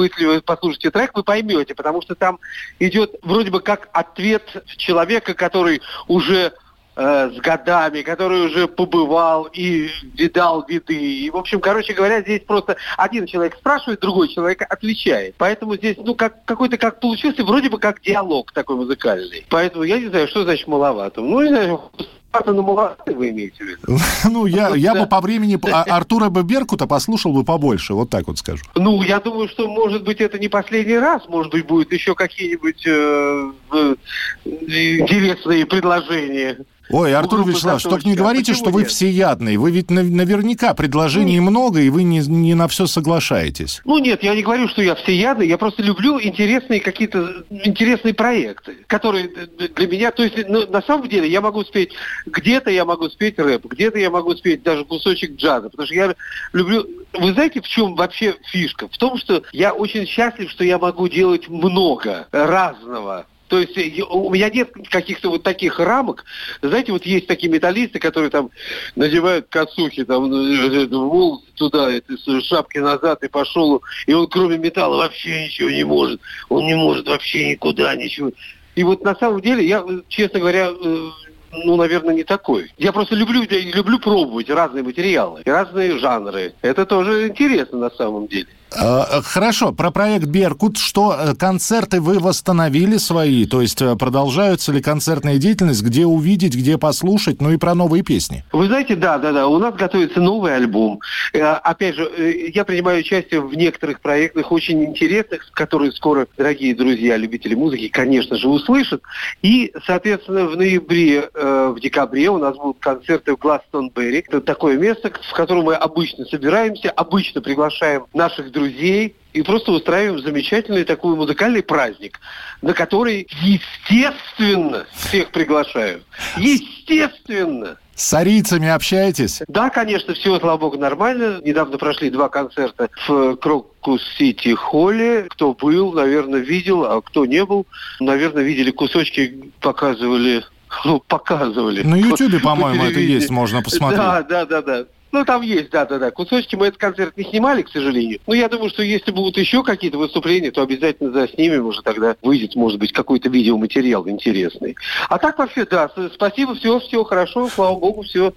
если вы послушаете трек, вы поймете, потому что там идет вроде бы как ответ человека, который уже э, с годами, который уже побывал и видал виды. И, в общем, короче говоря, здесь просто один человек спрашивает, другой человек отвечает. Поэтому здесь, ну, как, какой-то как получился, вроде бы как диалог такой музыкальный. Поэтому я не знаю, что значит маловато. Ну, не знаю, маловато, но маловато вы имеете в виду. [laughs] Ну, я, я бы по времени а, Артура бы Беркута послушал бы побольше, вот так вот скажу. Ну, я думаю, что, может быть, это не последний раз. Может быть, будет еще какие-нибудь э, э, интересные предложения. Ой, Артур Вячеславович, только не говорите, что вы всеядный. Вы ведь нав- наверняка предложений много, и вы не, не на все соглашаетесь. Ну нет, я не говорю, что я всеядный, я просто люблю интересные какие-то интересные проекты, которые для меня, то есть ну, на самом деле я могу спеть где-то я могу спеть рэп, где-то я могу спеть даже кусочек джаза, потому что я люблю... Вы знаете, в чем вообще фишка? В том, что я очень счастлив, что я могу делать много разного. То есть э, у меня нет каких-то вот таких рамок. Знаете, вот есть такие металлисты, которые там надевают косухи, там, э, э, волосы туда, шапки назад и пошел, и он кроме металла вообще ничего не может. Он не может вообще никуда ничего. И вот на самом деле, я, честно говоря, ну, наверное, не такой. Я просто люблю, люблю пробовать разные материалы, разные жанры. Это тоже интересно на самом деле. Э, хорошо, про проект «Беркут». Что, э, концерты вы восстановили свои? То есть э, продолжаются ли концертная деятельность? Где увидеть, где послушать? Ну и про новые песни. Вы знаете, да, да, да. У нас готовится новый альбом. Опять же, я принимаю участие в некоторых проектах очень интересных, которые скоро, дорогие друзья, любители музыки, конечно же, услышат. И, соответственно, в ноябре, в декабре у нас будут концерты в Гластонберри. Это такое место, в котором мы обычно собираемся, обычно приглашаем наших друзей друзей и просто устраиваем замечательный такой музыкальный праздник, на который, естественно, всех приглашаю. Естественно. С арийцами общаетесь? Да, конечно, все, слава богу, нормально. Недавно прошли два концерта в Крокус Сити Холле. Кто был, наверное, видел, а кто не был, наверное, видели кусочки, показывали ну, показывали. На Ютубе, по-моему, это есть, можно посмотреть. Да, да, да, да. Ну, там есть, да-да-да. Кусочки мы этот концерт не снимали, к сожалению. Но я думаю, что если будут еще какие-то выступления, то обязательно заснимем, уже тогда выйдет, может быть, какой-то видеоматериал интересный. А так вообще, да, спасибо, все, все хорошо, слава богу, все,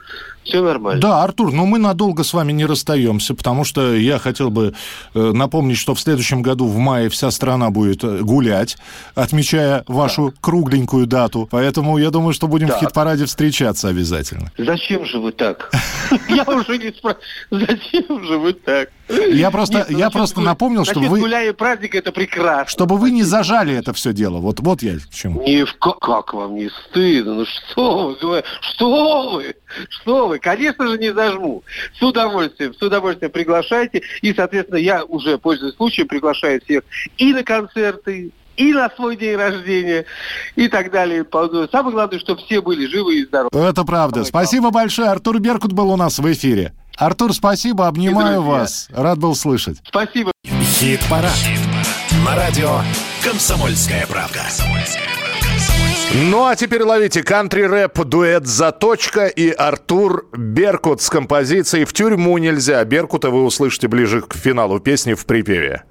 все нормально. Да, Артур, но мы надолго с вами не расстаемся, потому что я хотел бы э, напомнить, что в следующем году в мае вся страна будет э, гулять, отмечая вашу да. кругленькую дату. Поэтому я думаю, что будем да. в хит-параде встречаться обязательно. Зачем же вы так? [laughs] Я уже не спрашиваю, зачем же вы так? Я просто, Нет, ну, я просто гуля... напомнил, что вы... гуляя праздник, это прекрасно. Чтобы вы не зажали это все дело. Вот, вот я к чему. Не в... Как вам не стыдно? Ну что вы, что вы? Что вы? Конечно же, не зажму. С удовольствием, с удовольствием приглашайте. И, соответственно, я уже, пользуясь случаем, приглашаю всех и на концерты, и на свой день рождения, и так далее. Самое главное, чтобы все были живы и здоровы. Это правда. Спасибо большое. Артур Беркут был у нас в эфире. Артур, спасибо, обнимаю вас. Рад был слышать. Спасибо. Хит-парад. Хит На радио «Комсомольская правка». Ну а теперь ловите кантри-рэп, дуэт «Заточка» и Артур Беркут с композицией «В тюрьму нельзя». Беркута вы услышите ближе к финалу песни в припеве.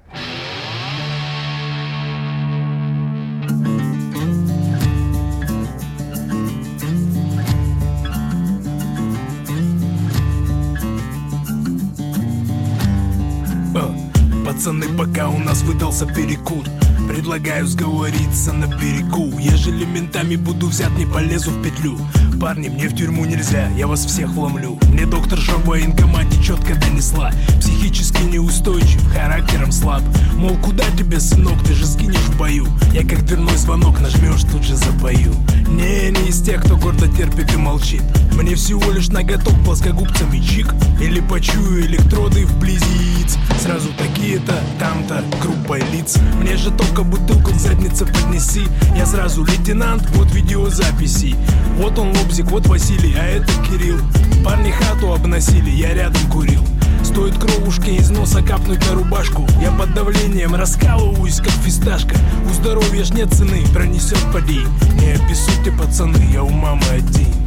Пацаны, пока у нас выдался перекур Предлагаю сговориться на берегу. Ежели ментами буду взят, не полезу в петлю. Парни, мне в тюрьму нельзя, я вас всех вломлю. Мне доктор Жо военкомате четко донесла. Психически неустойчив, характером слаб. Мол, куда тебе, сынок, ты же сгинешь в бою. Я как дверной звонок нажмешь, тут же запою. Не, не из тех, кто гордо терпит и молчит. Мне всего лишь наготов плоскогубцами чик. Или почую электроды вблизи яиц. Сразу такие-то, там-то, группа лиц. Мне же только бутылку к поднеси. Я сразу лейтенант, вот видеозаписи. Вот он лобзик, вот Василий, а это Кирилл. Парни хату обносили, я рядом курил. Стоит кровушке из носа капнуть на рубашку. Я под давлением раскалываюсь, как фисташка. У здоровья ж нет цены, пронесет поди. Не обессудьте, пацаны, я у мамы один.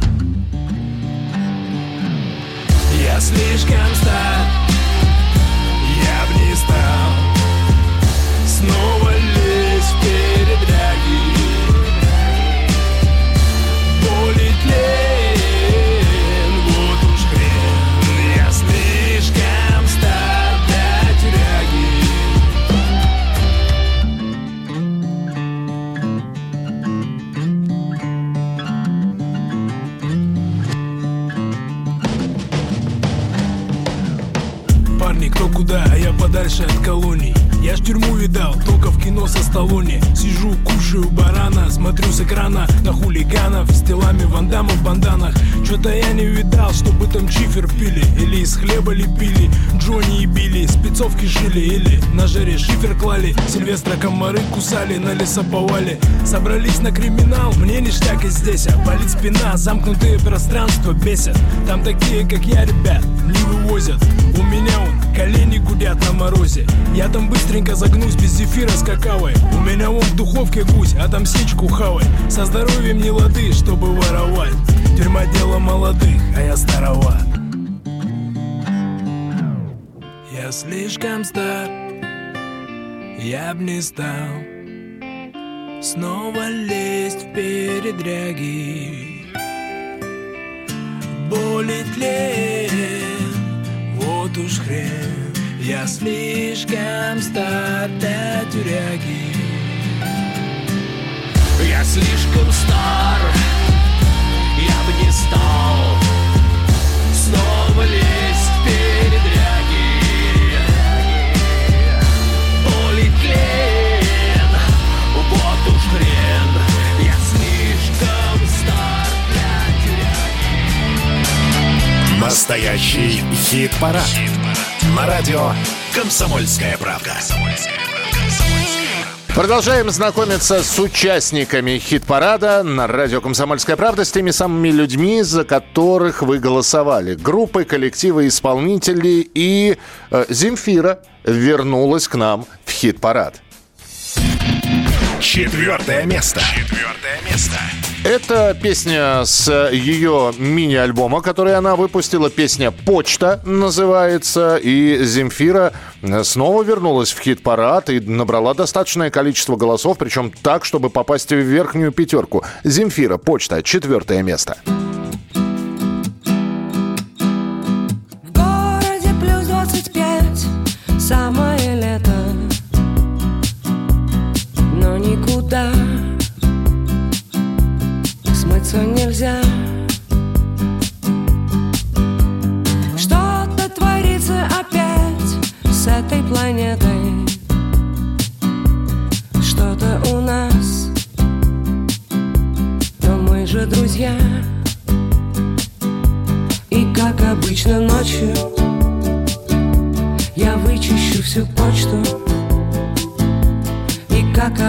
Я слишком стар Я не стал Снова мне кто куда, а я подальше от колоний я ж тюрьму видал, только в кино со Сталлоне. Сижу, кушаю барана, смотрю с экрана На хулиганов с телами вандамов в банданах. Чё-то я не видал, чтобы там чифер пили Или из хлеба лепили, Джонни и Билли Спецовки шили или на жаре шифер клали. Сильвестра комары кусали на лесоповале Собрались на криминал, мне ништяк и здесь А болит спина, замкнутые пространства бесят. Там такие, как я, ребят, не вывозят. У меня он, колени гудят на морозе. Я там быстренько загнусь без зефира с какавой. У меня вон в духовке гусь, а там сечку хавай. Со здоровьем не лады, чтобы воровать. Тюрьма дело молодых, а я староват. Я слишком стар Я б не стал Снова лезть в передряги. Болит лен Вот уж хрен Я слишком стар для тюряги. Я слишком стар Я бы не стал Снова лезть в передряги. Болит лен Вот уж хрен. Я слишком стар для тюряги. Настоящий хит-парад. На радио «Комсомольская правда». Продолжаем знакомиться с участниками хит-парада на радио «Комсомольская правда», с теми самыми людьми, за которых вы голосовали. Группы, коллективы, исполнители и э, Земфира вернулась к нам в хит-парад. Четвертое место. Четвертое место. Это песня с ее мини-альбома, который она выпустила. Песня «Почта» называется. И Земфира снова вернулась в хит-парад и набрала достаточное количество голосов, причем так, чтобы попасть в верхнюю пятерку. Земфира «Почта» четвертое место. В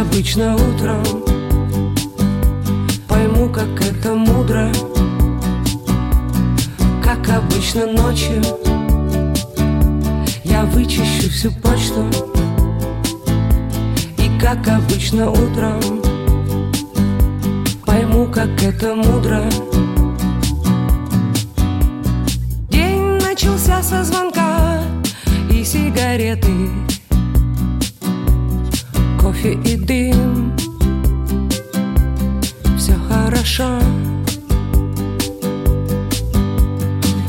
обычно утром. Пойму, как это мудро Как обычно ночью. Я вычищу всю почту И как обычно утром. Пойму, как это мудро. День начался со звонка и сигареты Кофе и дым. Все хорошо.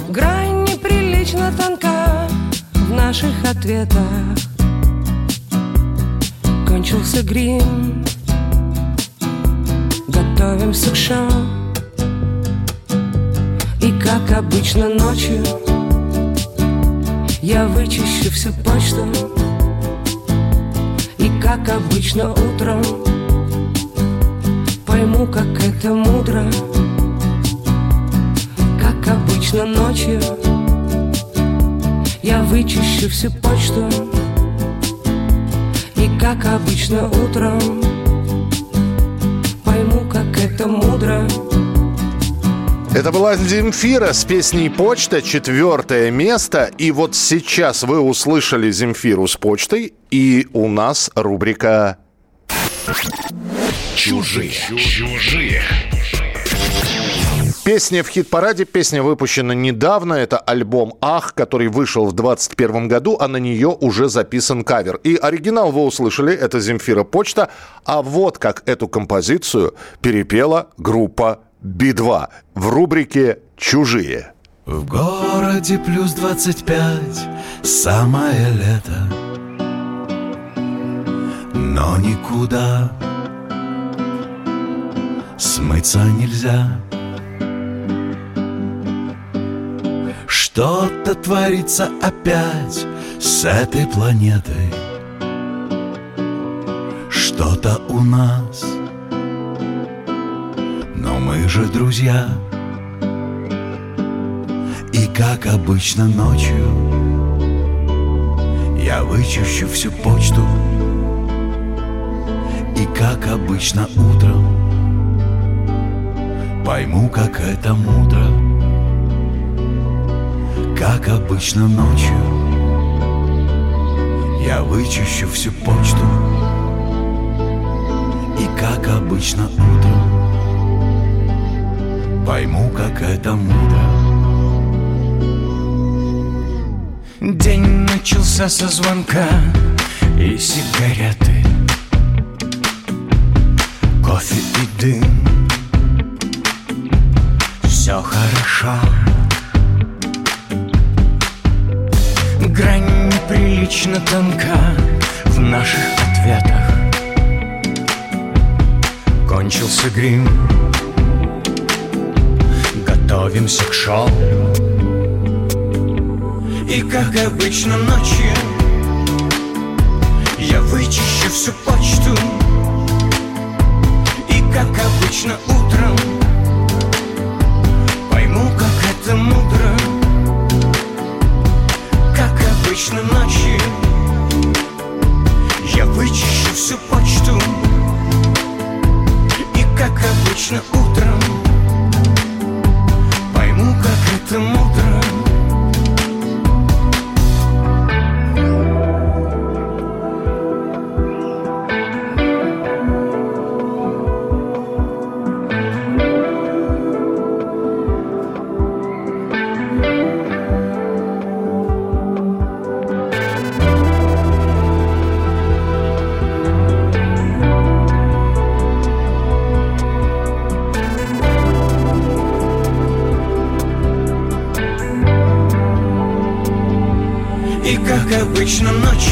Грань неприлично тонка В наших ответах. Кончился грим. Готовимся к шоу. И как обычно ночью Я вычищу всю почту как обычно утром Пойму, как это мудро. Как обычно ночью. Я вычищу всю почту. И как обычно утром. Пойму, как это мудро Это была Земфира с песней «Почта», четвертое место. И вот сейчас вы услышали Земфиру с почтой, и у нас рубрика Чужие. Чужие. Песня в хит-параде, песня выпущена недавно, это альбом «Ах», который вышел в 2021 году, а на нее уже записан кавер. И оригинал вы услышали, это Земфира Почта, а вот как эту композицию перепела группа Би-2 в рубрике «Чужие». В городе плюс 25 Самое лето. Но никуда Смыться нельзя. Что-то творится опять с этой планетой. Что-то у нас Но мы же друзья. И как обычно ночью Я вычищу всю почту. И как обычно утром Пойму, как это мудро. Как обычно ночью Я вычищу всю почту. И как обычно утром Пойму, как это мудро. День начался со звонка и сигареты. Кофе и дым. Все хорошо. Грань неприлично тонка в наших ответах. Кончился грим Готовимся к шоу. И как обычно ночью Я вычищу всю почту. И как обычно утром Пойму, как это мудро. Как обычно ночью Я вычищу всю почту. И как обычно утром как это обычно ночью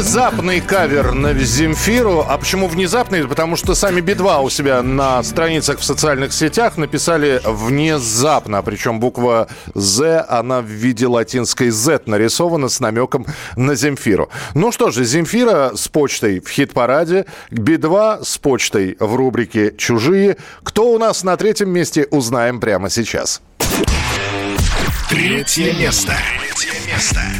внезапный кавер на Земфиру. А почему внезапный? Потому что сами Би-2 у себя на страницах в социальных сетях написали внезапно. Причем буква «З», она в виде латинской «Z» нарисована с намеком на Земфиру. Ну что же, Земфира с почтой в хит-параде, Би-2 с почтой в рубрике «Чужие». Кто у нас на третьем месте, узнаем прямо сейчас. Третье место.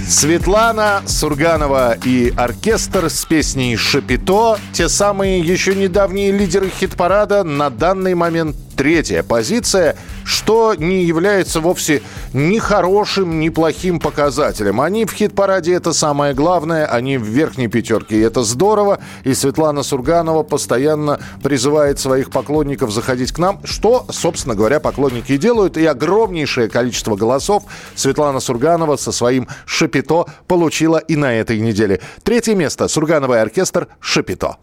Светлана Сурганова и оркестр с песней «Шапито». Те самые еще недавние лидеры хит-парада. На данный момент третья позиция, что не является вовсе ни хорошим, ни плохим показателем. Они в хит-параде это самое главное, они в верхней пятерке, и это здорово. И Светлана Сурганова постоянно призывает своих поклонников заходить к нам, что, собственно говоря, поклонники и делают. И огромнейшее количество голосов Светлана Сурганова со своим «Шапито» получила и на этой неделе. Третье место. Сурганова и оркестр «Шапито».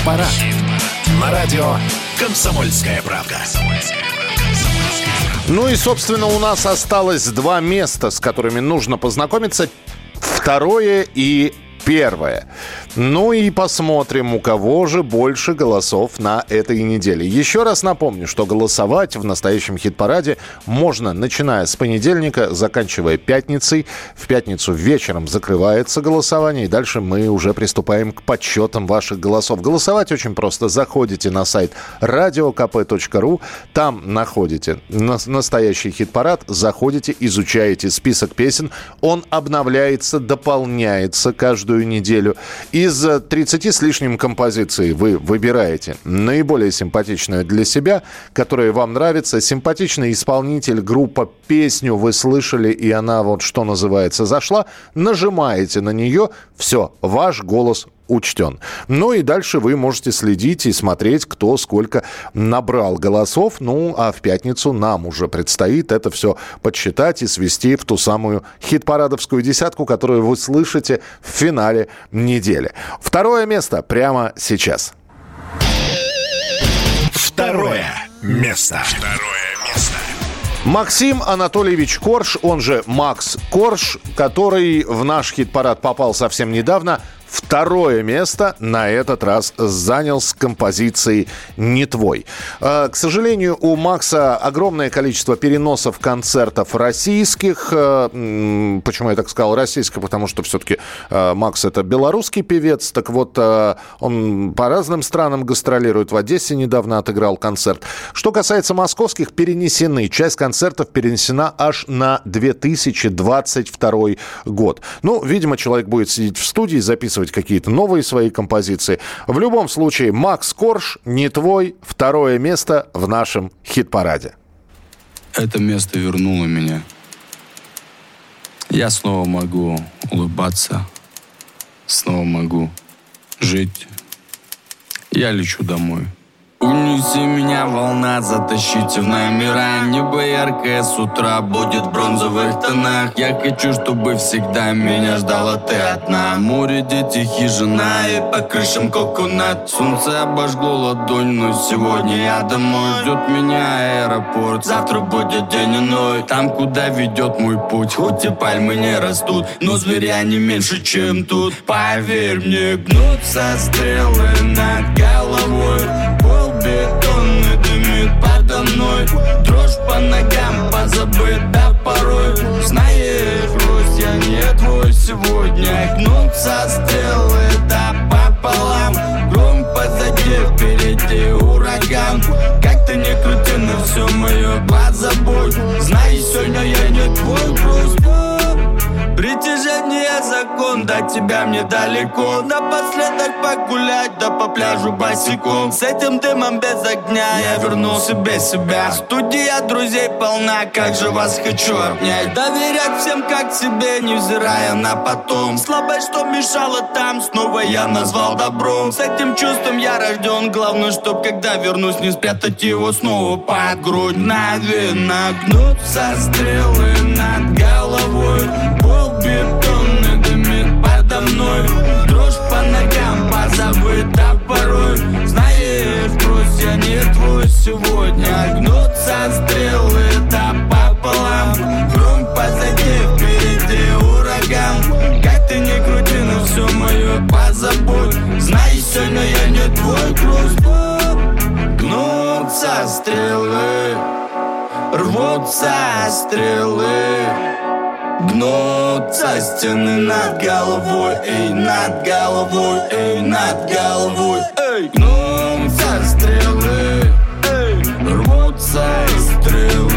Хит-парад. На радио «Комсомольская правда». Ну и, собственно, у нас осталось два места, с которыми нужно познакомиться. Второе и первое. Ну и посмотрим, у кого же больше голосов на этой неделе. Еще раз напомню, что голосовать в настоящем хит-параде можно, начиная с понедельника, заканчивая пятницей. В пятницу вечером закрывается голосование, и дальше мы уже приступаем к подсчетам ваших голосов. Голосовать очень просто. Заходите на сайт radiokp.ru, там находите на- настоящий хит-парад, заходите, изучаете список песен. Он обновляется, дополняется каждую неделю. Из э, 30 с лишним композиций вы выбираете наиболее симпатичную для себя, которая вам нравится. Симпатичный исполнитель, группа, песню вы слышали, и она вот что называется зашла. Нажимаете на нее, все, ваш голос учтен. Ну и дальше вы можете следить и смотреть, кто сколько набрал голосов. Ну, а в пятницу нам уже предстоит это все подсчитать и свести в ту самую хит-парадовскую десятку, которую вы слышите в финале недели. Второе место прямо сейчас. Второе место. Второе место. Максим Анатольевич Корж, он же Макс Корж, который в наш хит-парад попал совсем недавно, Второе место на этот раз занял с композицией «Не твой». Э, К сожалению, у Макса огромное количество переносов концертов российских. М, Почему я так сказал российских? Потому что все-таки Макс это белорусский певец. Так вот, он по разным странам гастролирует. В Одессе недавно отыграл концерт. Что касается московских, перенесены. Часть концертов перенесена аж на 2022 год. Ну, видимо, человек будет сидеть в студии, записывать какие-то новые свои композиции. В любом случае, Макс Корж, не твой, второе место в нашем хит-параде. Это место вернуло меня. Я снова могу улыбаться, снова могу жить. Я лечу домой. Унеси меня, волна, затащите в номера. Небо яркое с утра будет в бронзовых тонах. Я хочу, чтобы всегда меня ждала ты одна. Море, дети, хижина и по крышам коконат. Солнце обожгло ладонь, но сегодня я домой. Ждет меня аэропорт, завтра будет день иной. Там, куда ведет мой путь, хоть и пальмы не растут Но зверя не меньше, чем тут. Поверь мне, гнутся стрелы над головой. Пол бетонный дымит подо мной. Дрожь по ногам, позабыта порой. Знаешь, грусть, я не твой сегодня. Гнутся стрелы, да пополам. Гром позади, впереди ураган. Как ты не крути, но все мое позабудь Знай, сегодня я не твой груз Притяжение закон, до тебя мне далеко. Напоследок погулять, да по пляжу босиком. С этим дымом без огня я вернул себе себя. Студия друзей полна, как же вас хочу обнять? Доверять всем как себе, невзирая на потом. Слабость, что мешало там, снова я назвал добром. С этим чувством я рожден, главное, чтоб когда вернусь Не спрятать его снова под грудь. Наверно, гнутся стрелы над головой. Пол бетонный дымит подо мной. Дрожь по ногам, позабыта порой Знаешь, брось, я не твой сегодня. Гнутся стрелы, да пополам. Гром позади, впереди ураган. Как ты не крути, но все мое позабудь. Знай, сегодня я не твой груз. Гнутся стрелы Рвутся стрелы Гнутся стены над головой, эй, над головой, эй, над головой, эй! Гнутся стрелы, эй, рвутся стрелы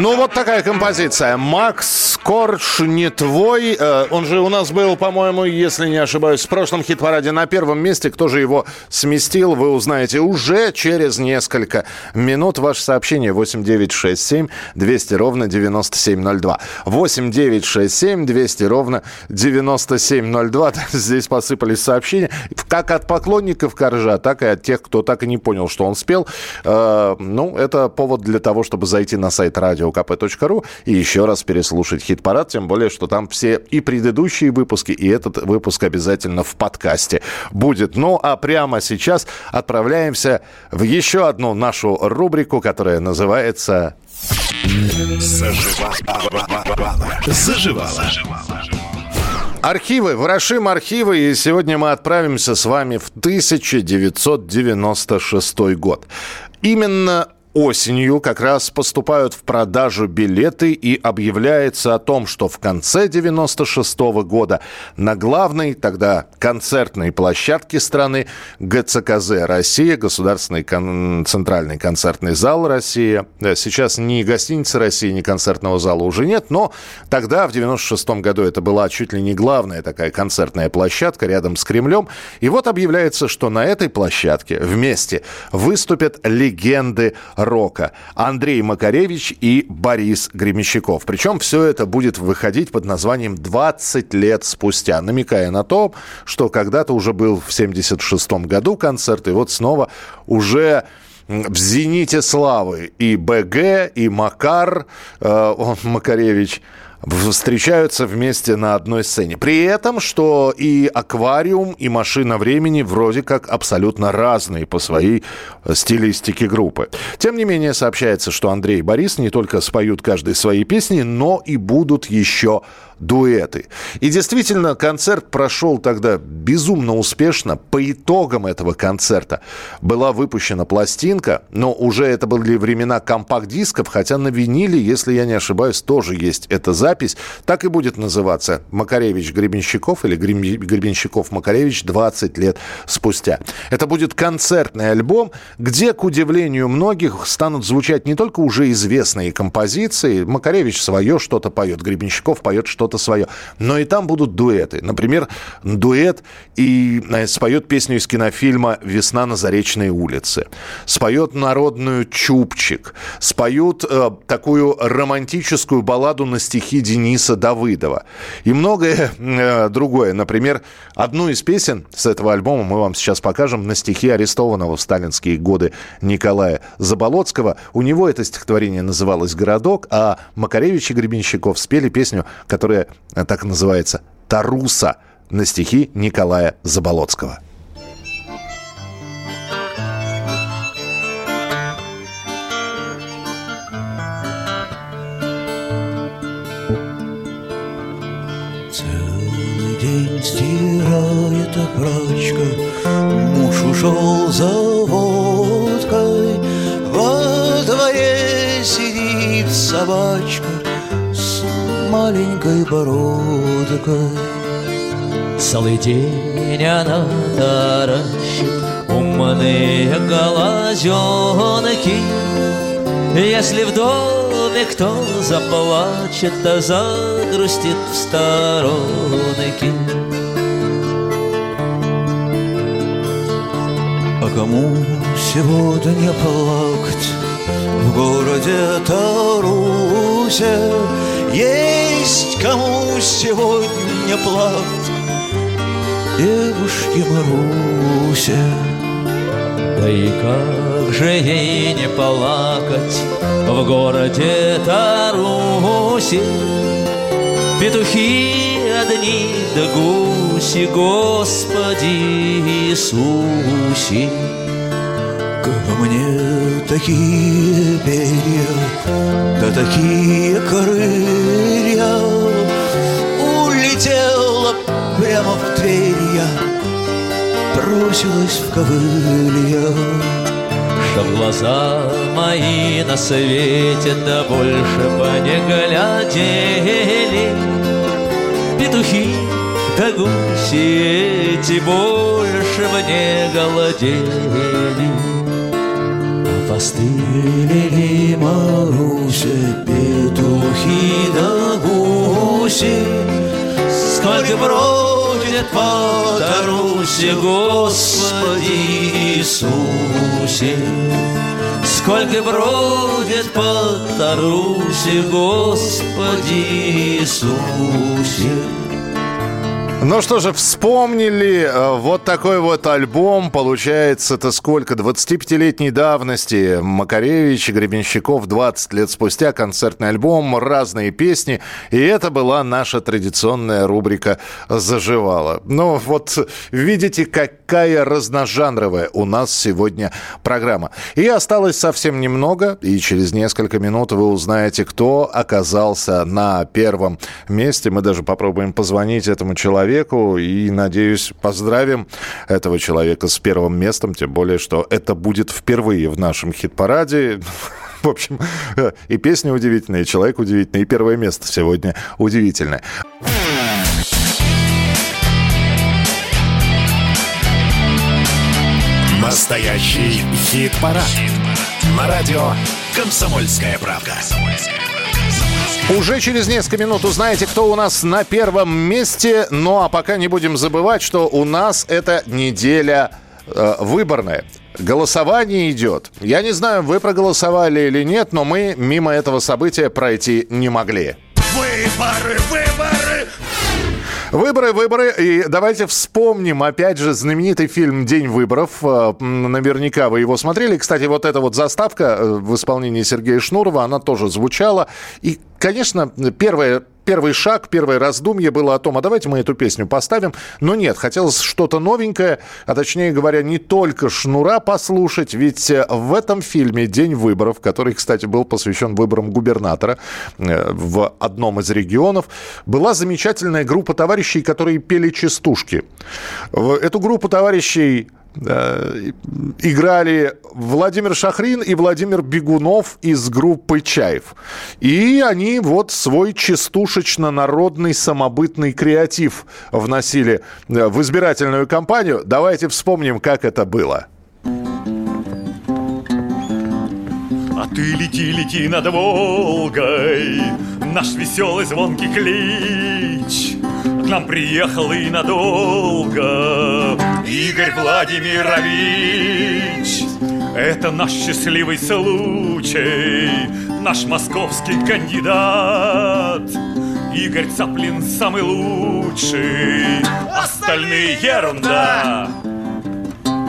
Ну, вот такая композиция. Макс Корж не твой. Э, Он же у нас был, по-моему, если не ошибаюсь, в прошлом хит-параде на первом месте. Кто же его сместил, вы узнаете уже через несколько минут. Ваше сообщение 8967 200 ровно 9702. 8967 200 ровно 9702. [laughs] Здесь посыпались сообщения. Как от поклонников Коржа, так и от тех, кто так и не понял, что он спел. Э, Ну, это повод для того, чтобы зайти на сайт radiokp.ru и еще раз переслушать хит-парад, тем более, что там все и предыдущие выпуски, и этот выпуск обязательно в подкасте будет. Ну, а прямо сейчас отправляемся в еще одну нашу рубрику, которая называется... Заживала. Заживала. Архивы, ворошим архивы, и сегодня мы отправимся с вами в 1996 год. Именно осенью как раз поступают в продажу билеты и объявляется о том, что в конце 96 года на главной тогда концертной площадке страны ГЦКЗ «Россия», Государственный кон- центральный концертный зал «Россия». Сейчас ни гостиницы «России», ни концертного зала уже нет, но тогда, в 96 году, это была чуть ли не главная такая концертная площадка рядом с Кремлем. И вот объявляется, что на этой площадке вместе выступят легенды рока. Андрей Макаревич и Борис Гремещиков. Причем все это будет выходить под названием «20 лет спустя», намекая на то, что когда-то уже был в 76 году концерт, и вот снова уже в «Зените славы» и БГ, и Макар, э, он, [laughs] Макаревич, встречаются вместе на одной сцене. При этом, что и аквариум, и машина времени вроде как абсолютно разные по своей стилистике группы. Тем не менее, сообщается, что Андрей и Борис не только споют каждый свои песни, но и будут еще дуэты. И действительно, концерт прошел тогда безумно успешно. По итогам этого концерта была выпущена пластинка, но уже это были времена компакт-дисков, хотя на виниле, если я не ошибаюсь, тоже есть эта запись. Так и будет называться «Макаревич Гребенщиков» или «Гребенщиков Макаревич 20 лет спустя». Это будет концертный альбом, где, к удивлению многих, станут звучать не только уже известные композиции. Макаревич свое что-то поет, Гребенщиков поет что-то что-то свое. Но и там будут дуэты. Например, дуэт и э, споет песню из кинофильма «Весна на Заречной улице». Споет народную «Чупчик». Споют э, такую романтическую балладу на стихи Дениса Давыдова. И многое э, другое. Например, одну из песен с этого альбома мы вам сейчас покажем на стихи арестованного в сталинские годы Николая Заболоцкого. У него это стихотворение называлось «Городок», а Макаревич и Гребенщиков спели песню, которая э, так называется «Таруса» на стихи Николая Заболоцкого. Целый день стирает прачка, Муж ушел за водкой, Во дворе сидит собачка маленькой бородкой. Целый день она таращит умные глазенки. Если в доме кто заплачет, то загрустит в сторонке. А кому сегодня плакать в городе Тарусе? Есть кому сегодня плакать девушке Марусе. Да и как же ей не плакать в городе Тарусе? Петухи одни да гуси, Господи Иисусе. Как мне такие перья, да такие крылья, Улетела прямо в дверь я, бросилась в ковылья. Чтоб глаза мои на свете да больше бы не глядели. Петухи да гуси эти больше бы не голодели Постыли ли Марусе петухи да гуси, Сколько бродит по Тарусе, Господи Иисусе. Сколько бродит по Тарусе, Господи Иисусе. Ну что же, вспомнили э, вот такой вот альбом. Получается, это сколько? 25-летней давности. Макаревич и Гребенщиков 20 лет спустя. Концертный альбом, разные песни. И это была наша традиционная рубрика «Заживала». Ну вот, видите, какая разножанровая у нас сегодня программа. И осталось совсем немного. И через несколько минут вы узнаете, кто оказался на первом месте. Мы даже попробуем позвонить этому человеку человеку и, надеюсь, поздравим этого человека с первым местом, тем более, что это будет впервые в нашем хит-параде. [laughs] В общем, и песня удивительная, и человек удивительный, и первое место сегодня удивительное. Настоящий хит-парад. На радио «Комсомольская правда». Уже через несколько минут узнаете, кто у нас на первом месте. Ну а пока не будем забывать, что у нас это неделя э, выборная. Голосование идет. Я не знаю, вы проголосовали или нет, но мы мимо этого события пройти не могли. Выборы, выборы! Выборы, выборы. И давайте вспомним, опять же, знаменитый фильм «День выборов». Э, Наверняка вы его смотрели. Кстати, вот эта вот заставка э, в исполнении Сергея Шнурова, она тоже звучала. И, конечно, первое первый шаг, первое раздумье было о том, а давайте мы эту песню поставим. Но нет, хотелось что-то новенькое, а точнее говоря, не только Шнура послушать, ведь э, в этом фильме «День выборов», который, кстати, был посвящен выборам губернатора э, в одном из регионов, была замечательная группа товарищей, которые пели частушки. Эту группу товарищей играли Владимир Шахрин и Владимир Бегунов из группы «Чаев». И они вот свой частушечно-народный самобытный креатив вносили э, в избирательную кампанию. Давайте вспомним, как это было. А ты лети, лети над Волгой, наш веселый звонкий клич. Нам приехал и надолго Игорь Владимирович. Это наш счастливый случай, наш московский кандидат. Игорь Цаплин самый лучший, остальные ерунда.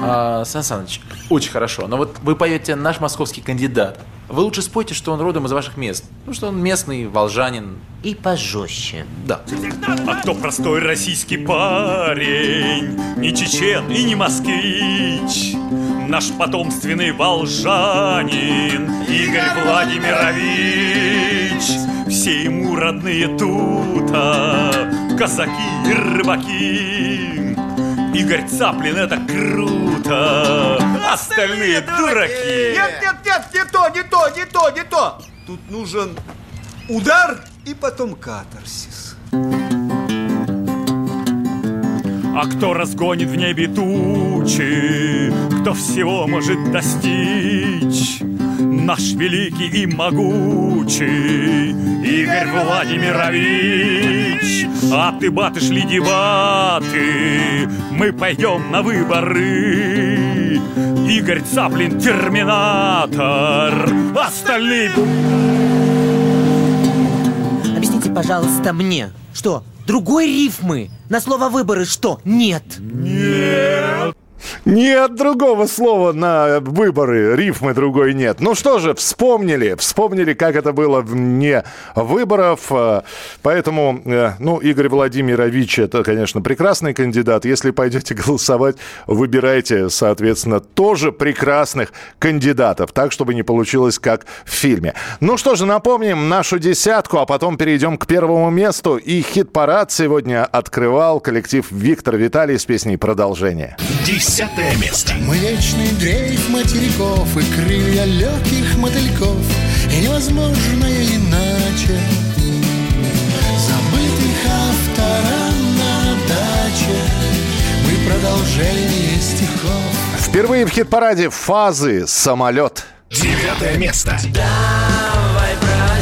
А, Сан Саныч, очень хорошо. Но вот вы поете «Наш московский кандидат». Вы лучше спойте, что он родом из ваших мест. Ну, что он местный, волжанин. И пожестче. Да. А кто простой российский парень, не чечен и не москвич, наш потомственный волжанин Игорь Владимирович. Все ему родные тута, казаки и рыбаки. Игорь Цаплин это круто, остальные дураки. Нет, нет, нет, не то, не то, не то, не то. Тут нужен удар и потом катарсис. А кто разгонит в небе тучи, кто всего может достичь? Наш великий и могучий Игорь Владимирович. А ты, батыш ли дебаты, мы пойдем на выборы. Игорь Цаплин терминатор, остальные... Объясните, пожалуйста, мне, что, другой рифмы на слово «выборы» что, нет? Нет. Нет другого слова на выборы, рифмы другой нет. Ну что же, вспомнили, вспомнили, как это было вне выборов. э, Поэтому, э, ну, Игорь Владимирович, это, конечно, прекрасный кандидат. Если пойдете [laughs] голосовать, выбирайте, соответственно, тоже прекрасных кандидатов, так, чтобы не получилось, как в фильме. Ну что же, напомним нашу десятку, а потом перейдем к первому месту. И хит-парад сегодня открывал коллектив Виктор Виталий с песней «Продолжение». Десятое место. Мы вечный дрейф материков и крылья легких мотыльков И невозможное иначе Забытых авторам на даче Мы продолжение стихов Впервые в хит-параде «Фазы. Самолет». Девятое место. Давай проснись,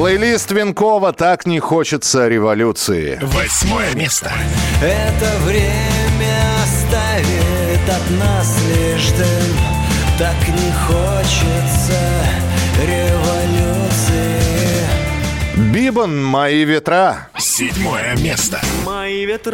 Плейлист Венкова «Так не хочется революции». Восьмое место. Это время оставит от нас лишь дым Так не хочется революции Бибан «Мои ветра». Седьмое место. Мои ветра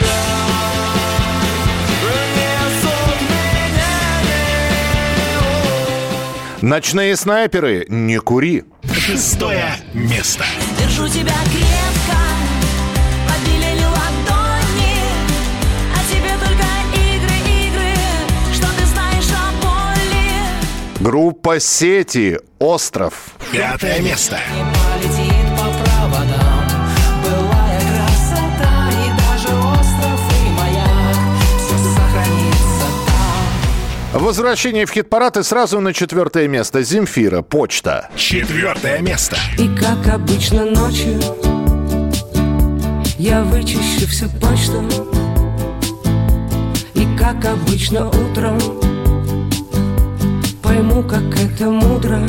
Ночные снайперы «Не кури». Шестое место. Держу тебя крепко, а тебе только игры, игры, что ты знаешь о боли. Группа «Сети. Остров». Пятое место. Возвращение в хит-парад и сразу на четвертое место. Земфира «Почта». Четвертое место. И как обычно ночью Я вычищу всю почту И как обычно утром Пойму, как это мудро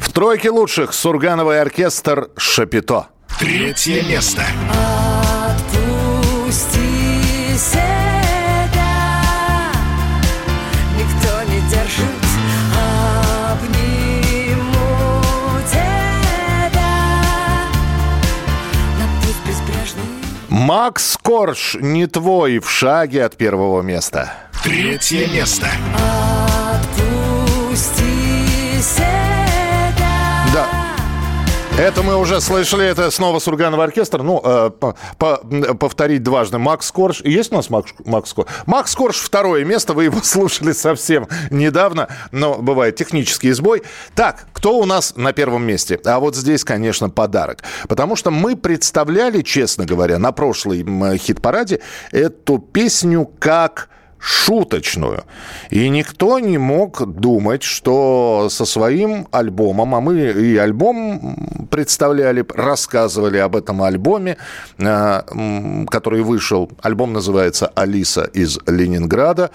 В тройке лучших Сургановый оркестр «Шапито». Третье место. Отпусти Макс Корж «Не твой» в шаге от первого места. Третье место. Это мы уже слышали, это снова Сурганов оркестр. Ну, э, по- по- повторить дважды. Макс Корж. Есть у нас Макс, Макс Корж? Макс Корж второе место, вы его [laughs] слушали совсем недавно, но бывает технический сбой. Так, кто у нас на первом месте? А вот здесь, конечно, подарок. Потому что мы представляли, честно говоря, на прошлой хит-параде эту песню как шуточную. И никто не мог думать, что со своим альбомом, а мы и альбом представляли, рассказывали об этом альбоме, э, который вышел. Альбом называется «Алиса из Ленинграда».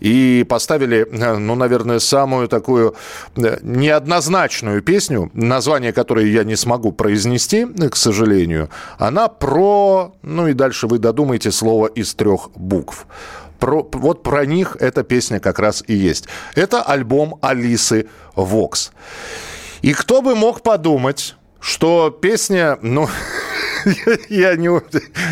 И поставили, э, ну, наверное, самую такую э, неоднозначную песню, название которой я не смогу произнести, к сожалению. Она про, ну и дальше вы додумаете слово из трех букв про, вот про них эта песня как раз и есть. Это альбом Алисы Вокс. И кто бы мог подумать, что песня, ну, [laughs] я, не,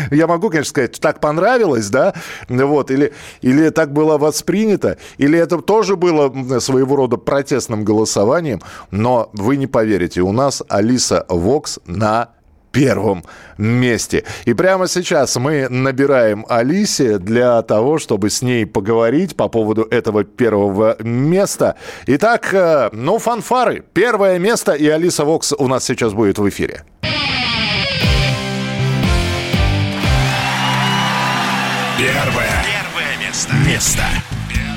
я могу, конечно, сказать, так понравилось, да, вот, или, или так было воспринято, или это тоже было своего рода протестным голосованием, но вы не поверите, у нас Алиса Вокс на первом месте. И прямо сейчас мы набираем Алисе для того, чтобы с ней поговорить по поводу этого первого места. Итак, э, ну, фанфары. Первое место, и Алиса Вокс у нас сейчас будет в эфире. Первое. Первое место. Место.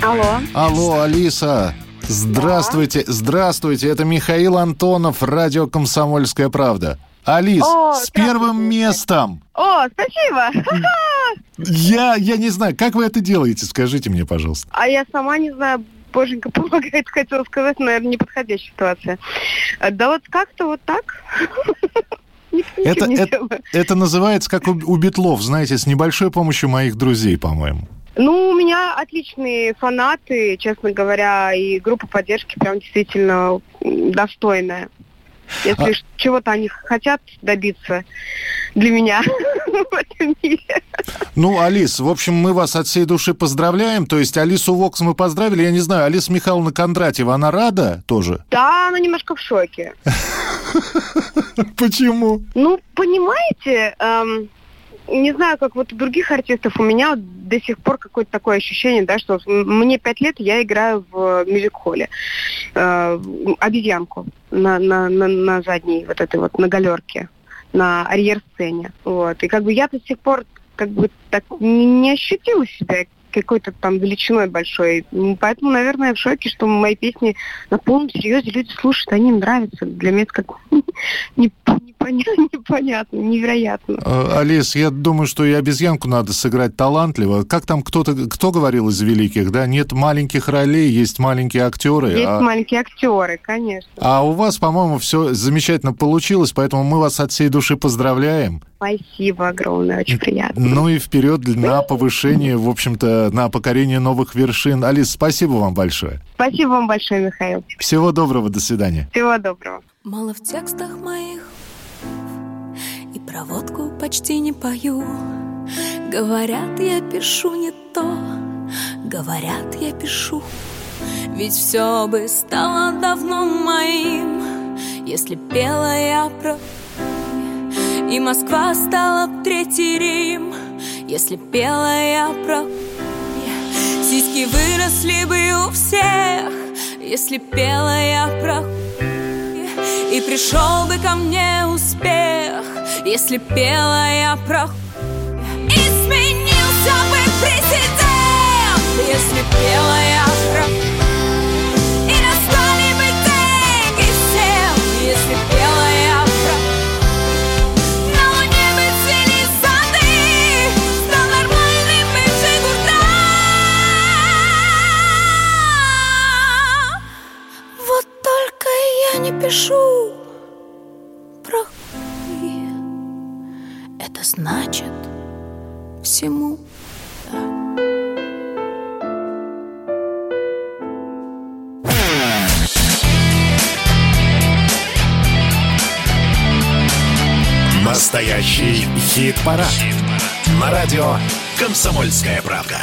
Алло. Алло, Алиса. Здравствуйте, здравствуйте. Это Михаил Антонов, радио «Комсомольская правда». Алис, О, с первым местом. О, спасибо. [laughs] Я, я не знаю, как вы это делаете, скажите мне, пожалуйста. А я сама не знаю, боженька помогает, [laughs] хотела сказать, но, наверное, неподходящая ситуация. А, Да вот как-то вот так. [laughs] Это, это, это называется как у, у Битлов, знаете, с небольшой помощью моих друзей, по-моему. Ну, у меня отличные фанаты, честно говоря, и группа поддержки прям действительно достойная. Если А- чего-то они хотят добиться для меня [laughs] в этом мире. Ну, Алис, в общем, мы вас от всей души поздравляем. То есть Алису Вокс мы поздравили. Я не знаю, Алиса Михайловна Кондратьева, она рада тоже? [laughs] Да, она немножко в шоке. Почему? Ну, понимаете, эм, не знаю, как вот у других артистов, у меня вот до сих пор какое-то такое ощущение, да, что мне пять лет, я играю в мюзик-холле э, обезьянку на, на, на, на задней вот этой вот, на галерке, на арьер-сцене. Вот. И как бы я до сих пор как бы так не ощутила себя какой-то там величиной большой. Поэтому, наверное, я в шоке, что мои песни на полном серьезе люди слушают, они им нравятся. Для меня это как [laughs] не- непонятно, [laughs] непонятно, невероятно. Э, Алис, я думаю, что и обезьянку надо сыграть талантливо. Как там кто-то, кто говорил из великих, да? Нет маленьких ролей, есть маленькие актеры. Есть а- маленькие актеры, конечно. А у вас, по-моему, все замечательно получилось, поэтому мы вас от всей души поздравляем. Спасибо огромное, очень приятно. Ну и вперед на повышение, в общем-то, на покорение новых вершин. Алис, спасибо вам большое. Спасибо вам большое, Михаил. Всего доброго, до свидания. Всего доброго. Мало в текстах моих И проводку почти не пою Говорят, я пишу не то Говорят, я пишу Ведь все бы стало давно моим Если пела я про И Москва стала третий Рим. Если пела я про Сиськи выросли бы у всех. Если пела я про и пришел бы ко мне успех, если пела я про И сменился бы президент, если пела я про я не пишу про. Это значит всему Настоящий хит-парад. На радио «Комсомольская правда».